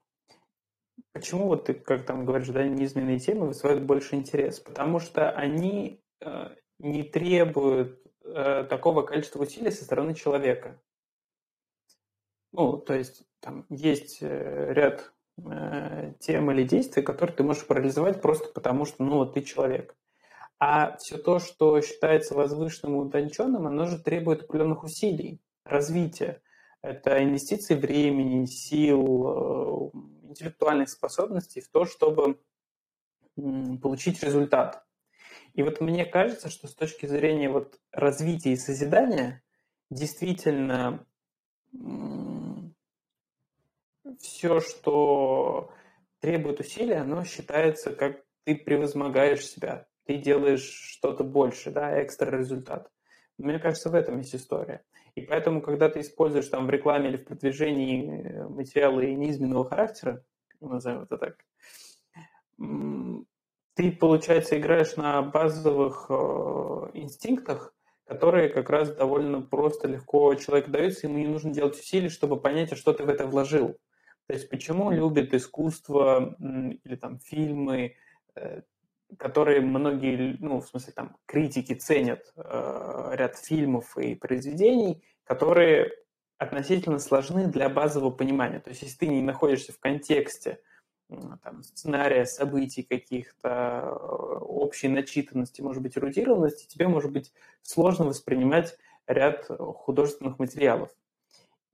почему вот ты, как там говоришь, да, низменные темы вызывают больше интерес? Потому что они э, не требуют э, такого количества усилий со стороны человека. Ну, то есть там есть э, ряд э, тем или действий, которые ты можешь парализовать просто потому, что, ну, ты человек. А все то, что считается возвышенным и утонченным, оно же требует определенных усилий, развития. Это инвестиции времени, сил, э, интеллектуальных способностей в то, чтобы получить результат. И вот мне кажется, что с точки зрения вот развития и созидания, действительно все, что требует усилия, оно считается, как ты превозмогаешь себя ты делаешь что-то больше, да, экстра результат. Мне кажется, в этом есть история. И поэтому, когда ты используешь там в рекламе или в продвижении э, материалы неизменного характера, назовем это так, ты, получается, играешь на базовых э, инстинктах, которые как раз довольно просто, легко человеку даются, ему не нужно делать усилий, чтобы понять, а что ты в это вложил. То есть почему любят искусство или там фильмы, э, которые многие, ну, в смысле, там, критики ценят э, ряд фильмов и произведений, которые относительно сложны для базового понимания. То есть, если ты не находишься в контексте там, сценария, событий каких-то, э, общей начитанности, может быть, эрудированности, тебе может быть сложно воспринимать ряд художественных материалов.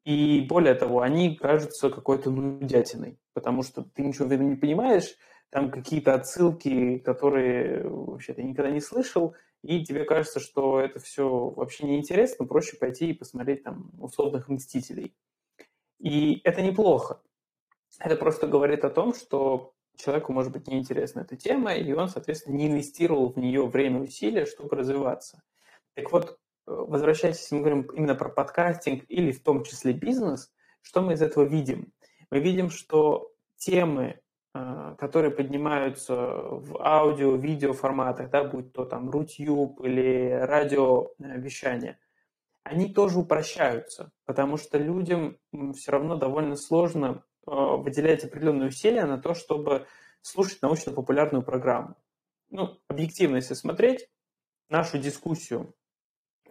И более того, они кажутся какой-то нудятиной, потому что ты ничего в этом не понимаешь, там какие-то отсылки, которые вообще ты никогда не слышал, и тебе кажется, что это все вообще неинтересно, проще пойти и посмотреть там условных «Мстителей». И это неплохо. Это просто говорит о том, что человеку может быть неинтересна эта тема, и он, соответственно, не инвестировал в нее время и усилия, чтобы развиваться. Так вот, возвращаясь, если мы говорим именно про подкастинг или в том числе бизнес, что мы из этого видим? Мы видим, что темы, а, которые поднимаются в аудио, видео форматах, да, будь то там Рутюб или радиовещание, они тоже упрощаются, потому что людям все равно довольно сложно а, выделять определенные усилия на то, чтобы слушать научно-популярную программу. Ну, объективно, если смотреть нашу дискуссию,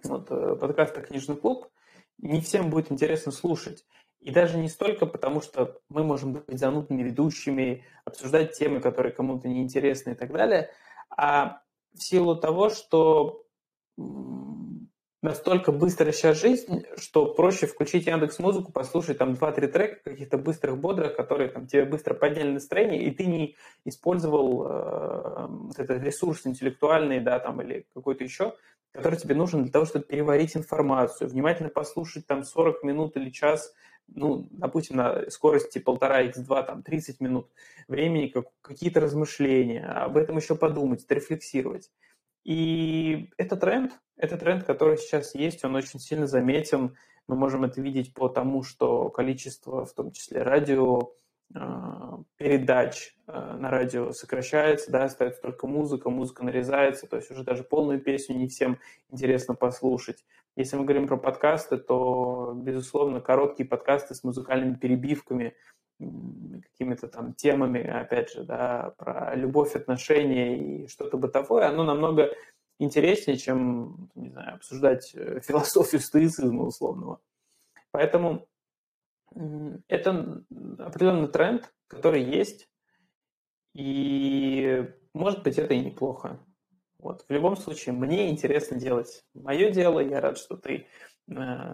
вот, э, подкаста «Книжный клуб», не всем будет интересно слушать. И даже не столько потому, что мы можем быть занудными ведущими, обсуждать темы, которые кому-то неинтересны и так далее, а в силу того, что настолько быстро сейчас жизнь, что проще включить Яндекс Музыку, послушать там 2-3 трека каких-то быстрых, бодрых, которые там тебе быстро подняли настроение, и ты не использовал э, этот ресурс интеллектуальный, да, там, или какой-то еще, который тебе нужен для того, чтобы переварить информацию, внимательно послушать там 40 минут или час ну, допустим, на скорости полтора x2, там, 30 минут времени, как, какие-то размышления, об этом еще подумать, рефлексировать. И это тренд, это тренд, который сейчас есть, он очень сильно заметен. Мы можем это видеть по тому, что количество, в том числе радио, передач на радио сокращается, да, остается только музыка, музыка нарезается, то есть уже даже полную песню не всем интересно послушать. Если мы говорим про подкасты, то, безусловно, короткие подкасты с музыкальными перебивками, какими-то там темами, опять же, да, про любовь, отношения и что-то бытовое, оно намного интереснее, чем, не знаю, обсуждать э, философию стоицизма условного. Поэтому это определенный тренд, который есть, и может быть это и неплохо. Вот. В любом случае, мне интересно делать мое дело, я рад, что ты,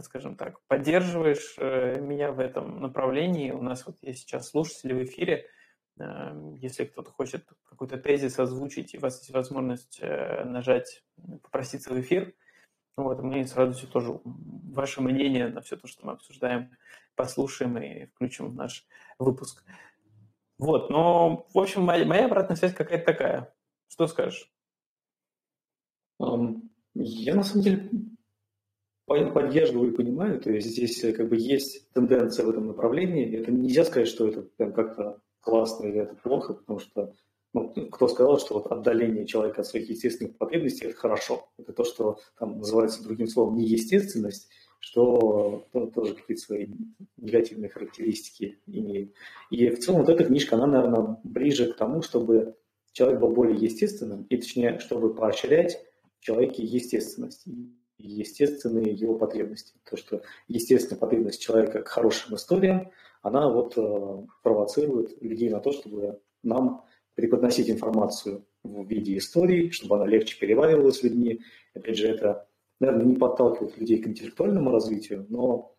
скажем так, поддерживаешь э, меня в этом направлении. У нас вот есть сейчас слушатели в эфире, Эм, если кто-то хочет какой-то тезис озвучить, и у вас есть возможность э, нажать, попроситься в эфир, вот, мы с радостью тоже ваше мнение на все то, что мы обсуждаем, послушаем и включим в наш выпуск. Вот, но, в общем, моя, моя обратная связь какая-то такая. Что скажешь?
Я, на самом деле, поддерживаю и понимаю, то есть здесь э, как бы есть тенденция в этом направлении. Это нельзя сказать, что это прям как-то классно или это плохо, потому что ну, кто сказал, что вот отдаление человека от своих естественных потребностей – это хорошо. Это то, что там называется другим словом неестественность, что ну, тоже какие-то свои негативные характеристики имеет. И в целом вот эта книжка, она, наверное, ближе к тому, чтобы человек был более естественным, и точнее, чтобы поощрять в человеке естественность естественные его потребности. То, что естественная потребность человека к хорошим историям – она вот э, провоцирует людей на то, чтобы нам преподносить информацию в виде истории, чтобы она легче переваривалась людьми. Опять же, это, наверное, не подталкивает людей к интеллектуальному развитию, но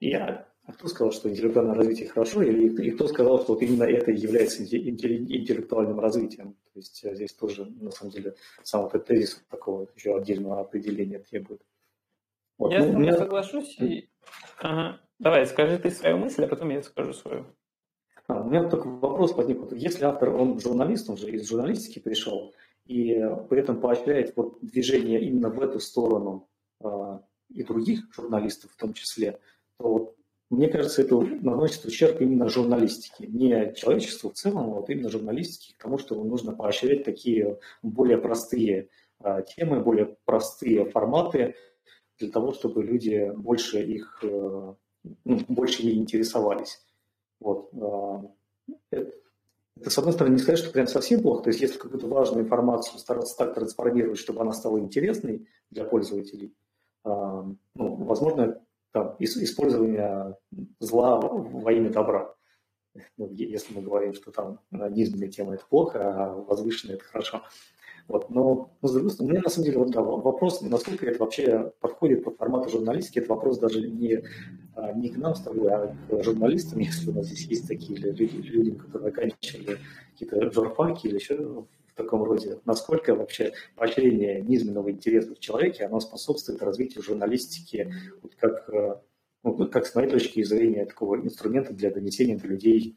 я а кто сказал, что интеллектуальное развитие хорошо, или и кто сказал, что вот именно это является интеллектуальным развитием? То есть э, здесь тоже, на самом деле, сам этот тезис такого еще отдельного определения требует.
Вот. Я ну, меня... соглашусь. И... Ага. Давай, скажи ты свою мысль, а потом я скажу свою.
А, у меня такой вопрос возник. Вот если автор, он журналист, он же из журналистики пришел, и при этом поощряет вот движение именно в эту сторону а, и других журналистов в том числе, то вот, мне кажется, это наносит ущерб именно журналистике, не человечеству в целом, а вот именно журналистике, к тому, что нужно поощрять такие более простые а, темы, более простые форматы для того, чтобы люди больше их э, ну, больше ей интересовались. Вот. А, это, это, с одной стороны, не сказать, что прям совсем плохо. То есть, если какую-то важную информацию стараться так трансформировать, чтобы она стала интересной для пользователей, а, ну, возможно, там, использование зла во имя добра. Ну, если мы говорим, что там низменная тема – это плохо, а возвышенная – это хорошо. Вот. Но, но с другой стороны, у на самом деле вот, да, вопрос, насколько это вообще подходит по формату журналистики, это вопрос даже не, а, не к нам с тобой, а к журналистам, если у нас здесь есть такие люди, люди которые оканчивали какие-то журфаки или еще таком роде, насколько вообще поощрение низменного интереса в человеке, оно способствует развитию журналистики вот как, э, ну, как с моей точки зрения, такого инструмента для донесения до людей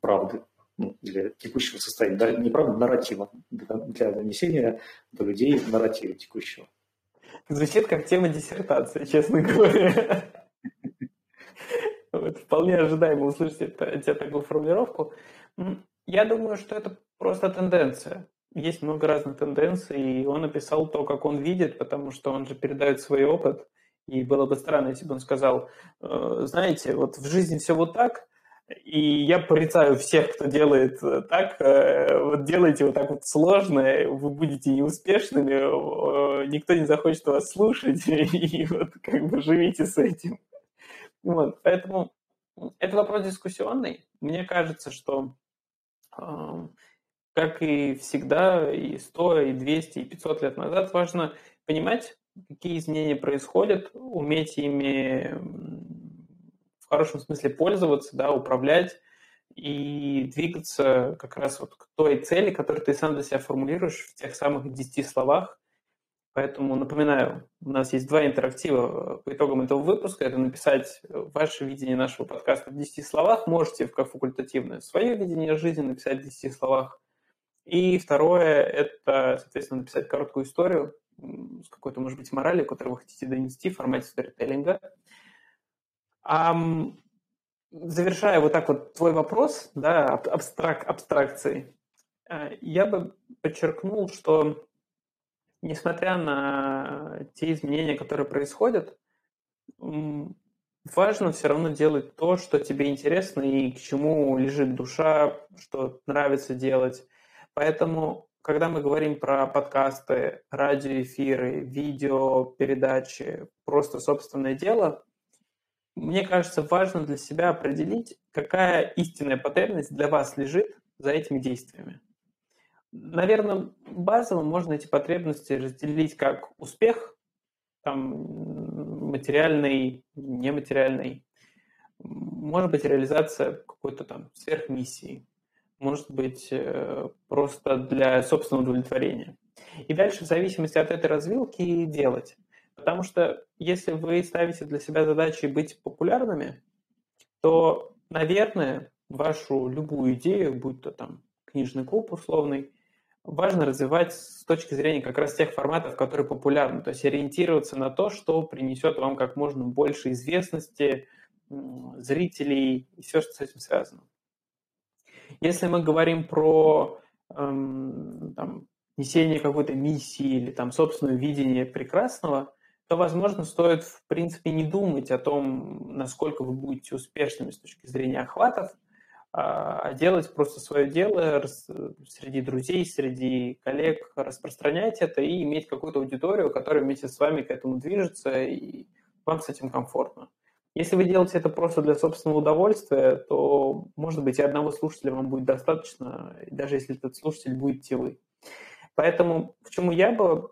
правды ну, или текущего состояния, да, не правда, нарратива, для донесения до людей нарратива текущего.
Звучит как тема диссертации, честно говоря. Вот, вполне ожидаемо услышать от тебя такую формулировку. Я думаю, что это просто тенденция. Есть много разных тенденций, и он описал то, как он видит, потому что он же передает свой опыт. И было бы странно, если бы он сказал, «Э, знаете, вот в жизни все вот так, и я порицаю всех, кто делает э, так. Э, вот делайте вот так вот сложно, вы будете неуспешными, никто не захочет вас слушать, и вот как бы живите с этим. Вот, поэтому это вопрос дискуссионный. Мне кажется, что как и всегда, и 100, и 200, и 500 лет назад, важно понимать, какие изменения происходят, уметь ими в хорошем смысле пользоваться, да, управлять и двигаться как раз вот к той цели, которую ты сам для себя формулируешь в тех самых 10 словах. Поэтому напоминаю, у нас есть два интерактива по итогам этого выпуска. Это написать ваше видение нашего подкаста в 10 словах. Можете как факультативное свое видение жизни написать в 10 словах. И второе – это, соответственно, написать короткую историю с какой-то, может быть, моралью, которую вы хотите донести в формате сторителлинга. А завершая вот так вот твой вопрос, да, абстрак, абстракции, э, я бы подчеркнул, что несмотря на те изменения, которые происходят, важно все равно делать то, что тебе интересно и к чему лежит душа, что нравится делать. Поэтому, когда мы говорим про подкасты, радиоэфиры, видео, передачи, просто собственное дело, мне кажется, важно для себя определить, какая истинная потребность для вас лежит за этими действиями. Наверное, базово можно эти потребности разделить как успех, там, материальный, нематериальный, может быть реализация какой-то там сверхмиссии, может быть э, просто для собственного удовлетворения. И дальше в зависимости от этой развилки делать. Потому что если вы ставите для себя задачи быть популярными, то, наверное, вашу любую идею, будь то там книжный клуб условный, важно развивать с точки зрения как раз тех форматов, которые популярны, то есть ориентироваться на то, что принесет вам как можно больше известности, зрителей и все, что с этим связано. Если мы говорим про эм, там, несение какой-то миссии или там собственное видение прекрасного, то, возможно, стоит, в принципе, не думать о том, насколько вы будете успешными с точки зрения охватов, а, делать просто свое дело среди друзей, среди коллег, распространять это и иметь какую-то аудиторию, которая вместе с вами к этому движется, и вам с этим комфортно. Если вы делаете это просто для собственного удовольствия, то, может быть, и одного слушателя вам будет достаточно, даже если этот слушатель будете вы. Поэтому к чему я бы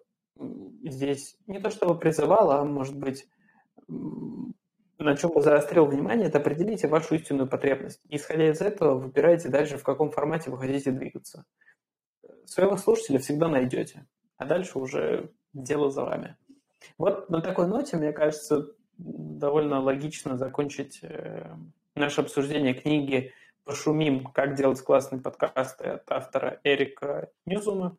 здесь не то чтобы призывал, а может быть на чем бы заострил внимание, это определите вашу истинную потребность. Исходя из этого, выбирайте дальше, в каком формате вы хотите двигаться. Своего слушателя всегда найдете, а дальше уже дело за вами. Вот на такой ноте, мне кажется, довольно логично закончить э, наше обсуждение книги «Пошумим. Как делать классные подкасты» от автора Эрика Ньюзума.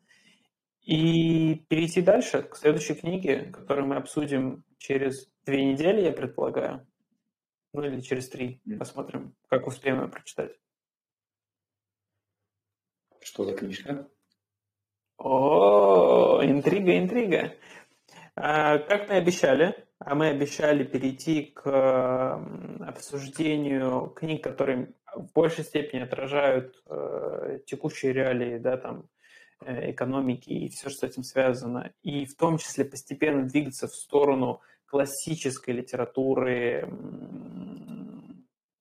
И перейти дальше к следующей книге, которую мы обсудим через две недели, я предполагаю. Ну или через три. Посмотрим, как успеем ее прочитать.
Что за книжка?
О, интрига, интрига. А, как мы обещали, а мы обещали перейти к обсуждению книг, которые в большей степени отражают э, текущие реалии, да, там, экономики и все, что с этим связано, и в том числе постепенно двигаться в сторону классической литературы,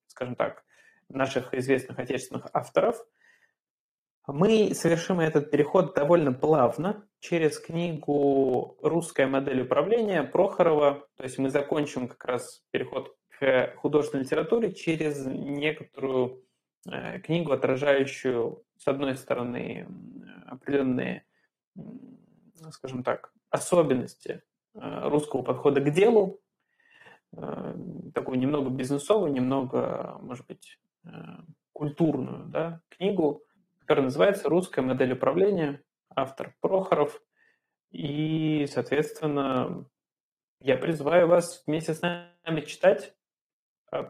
скажем так, наших известных отечественных авторов, мы совершим этот переход довольно плавно через книгу «Русская модель управления» Прохорова. То есть мы закончим как раз переход к художественной литературе через некоторую Э, книгу, отражающую, с одной стороны, определенные, скажем так, особенности э, русского подхода к делу, э, такую немного бизнесовую, немного, может быть, культурную да, книгу, которая называется «Русская модель управления», автор Прохоров. И, соответственно, я призываю вас вместе с нами читать,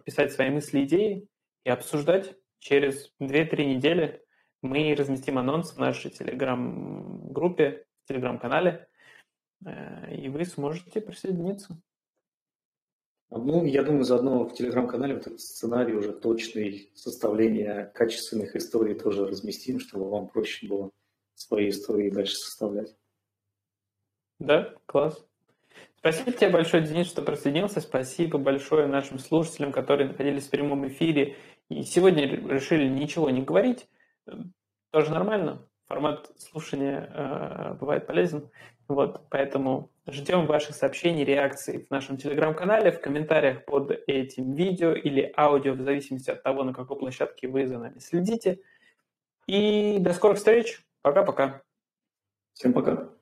писать свои мысли, идеи и обсуждать через 2-3 недели мы разместим анонс в нашей телеграм-группе, в телеграм-канале, э, и вы сможете присоединиться.
Ну, я думаю, заодно в телеграм-канале вот этот сценарий уже точный составления качественных историй тоже разместим, чтобы вам проще было свои истории дальше составлять.
Да, класс. Спасибо тебе большое, Денис, что присоединился. Спасибо большое нашим слушателям, которые находились в прямом эфире и сегодня решили ничего не говорить. Тоже нормально. Формат слушания э, бывает полезен. Вот, поэтому ждем ваших сообщений, реакций в нашем телеграм-канале, в комментариях под этим видео или аудио, в зависимости от того, на какой площадке вы за нами следите. И до скорых встреч. Пока-пока.
Всем пока.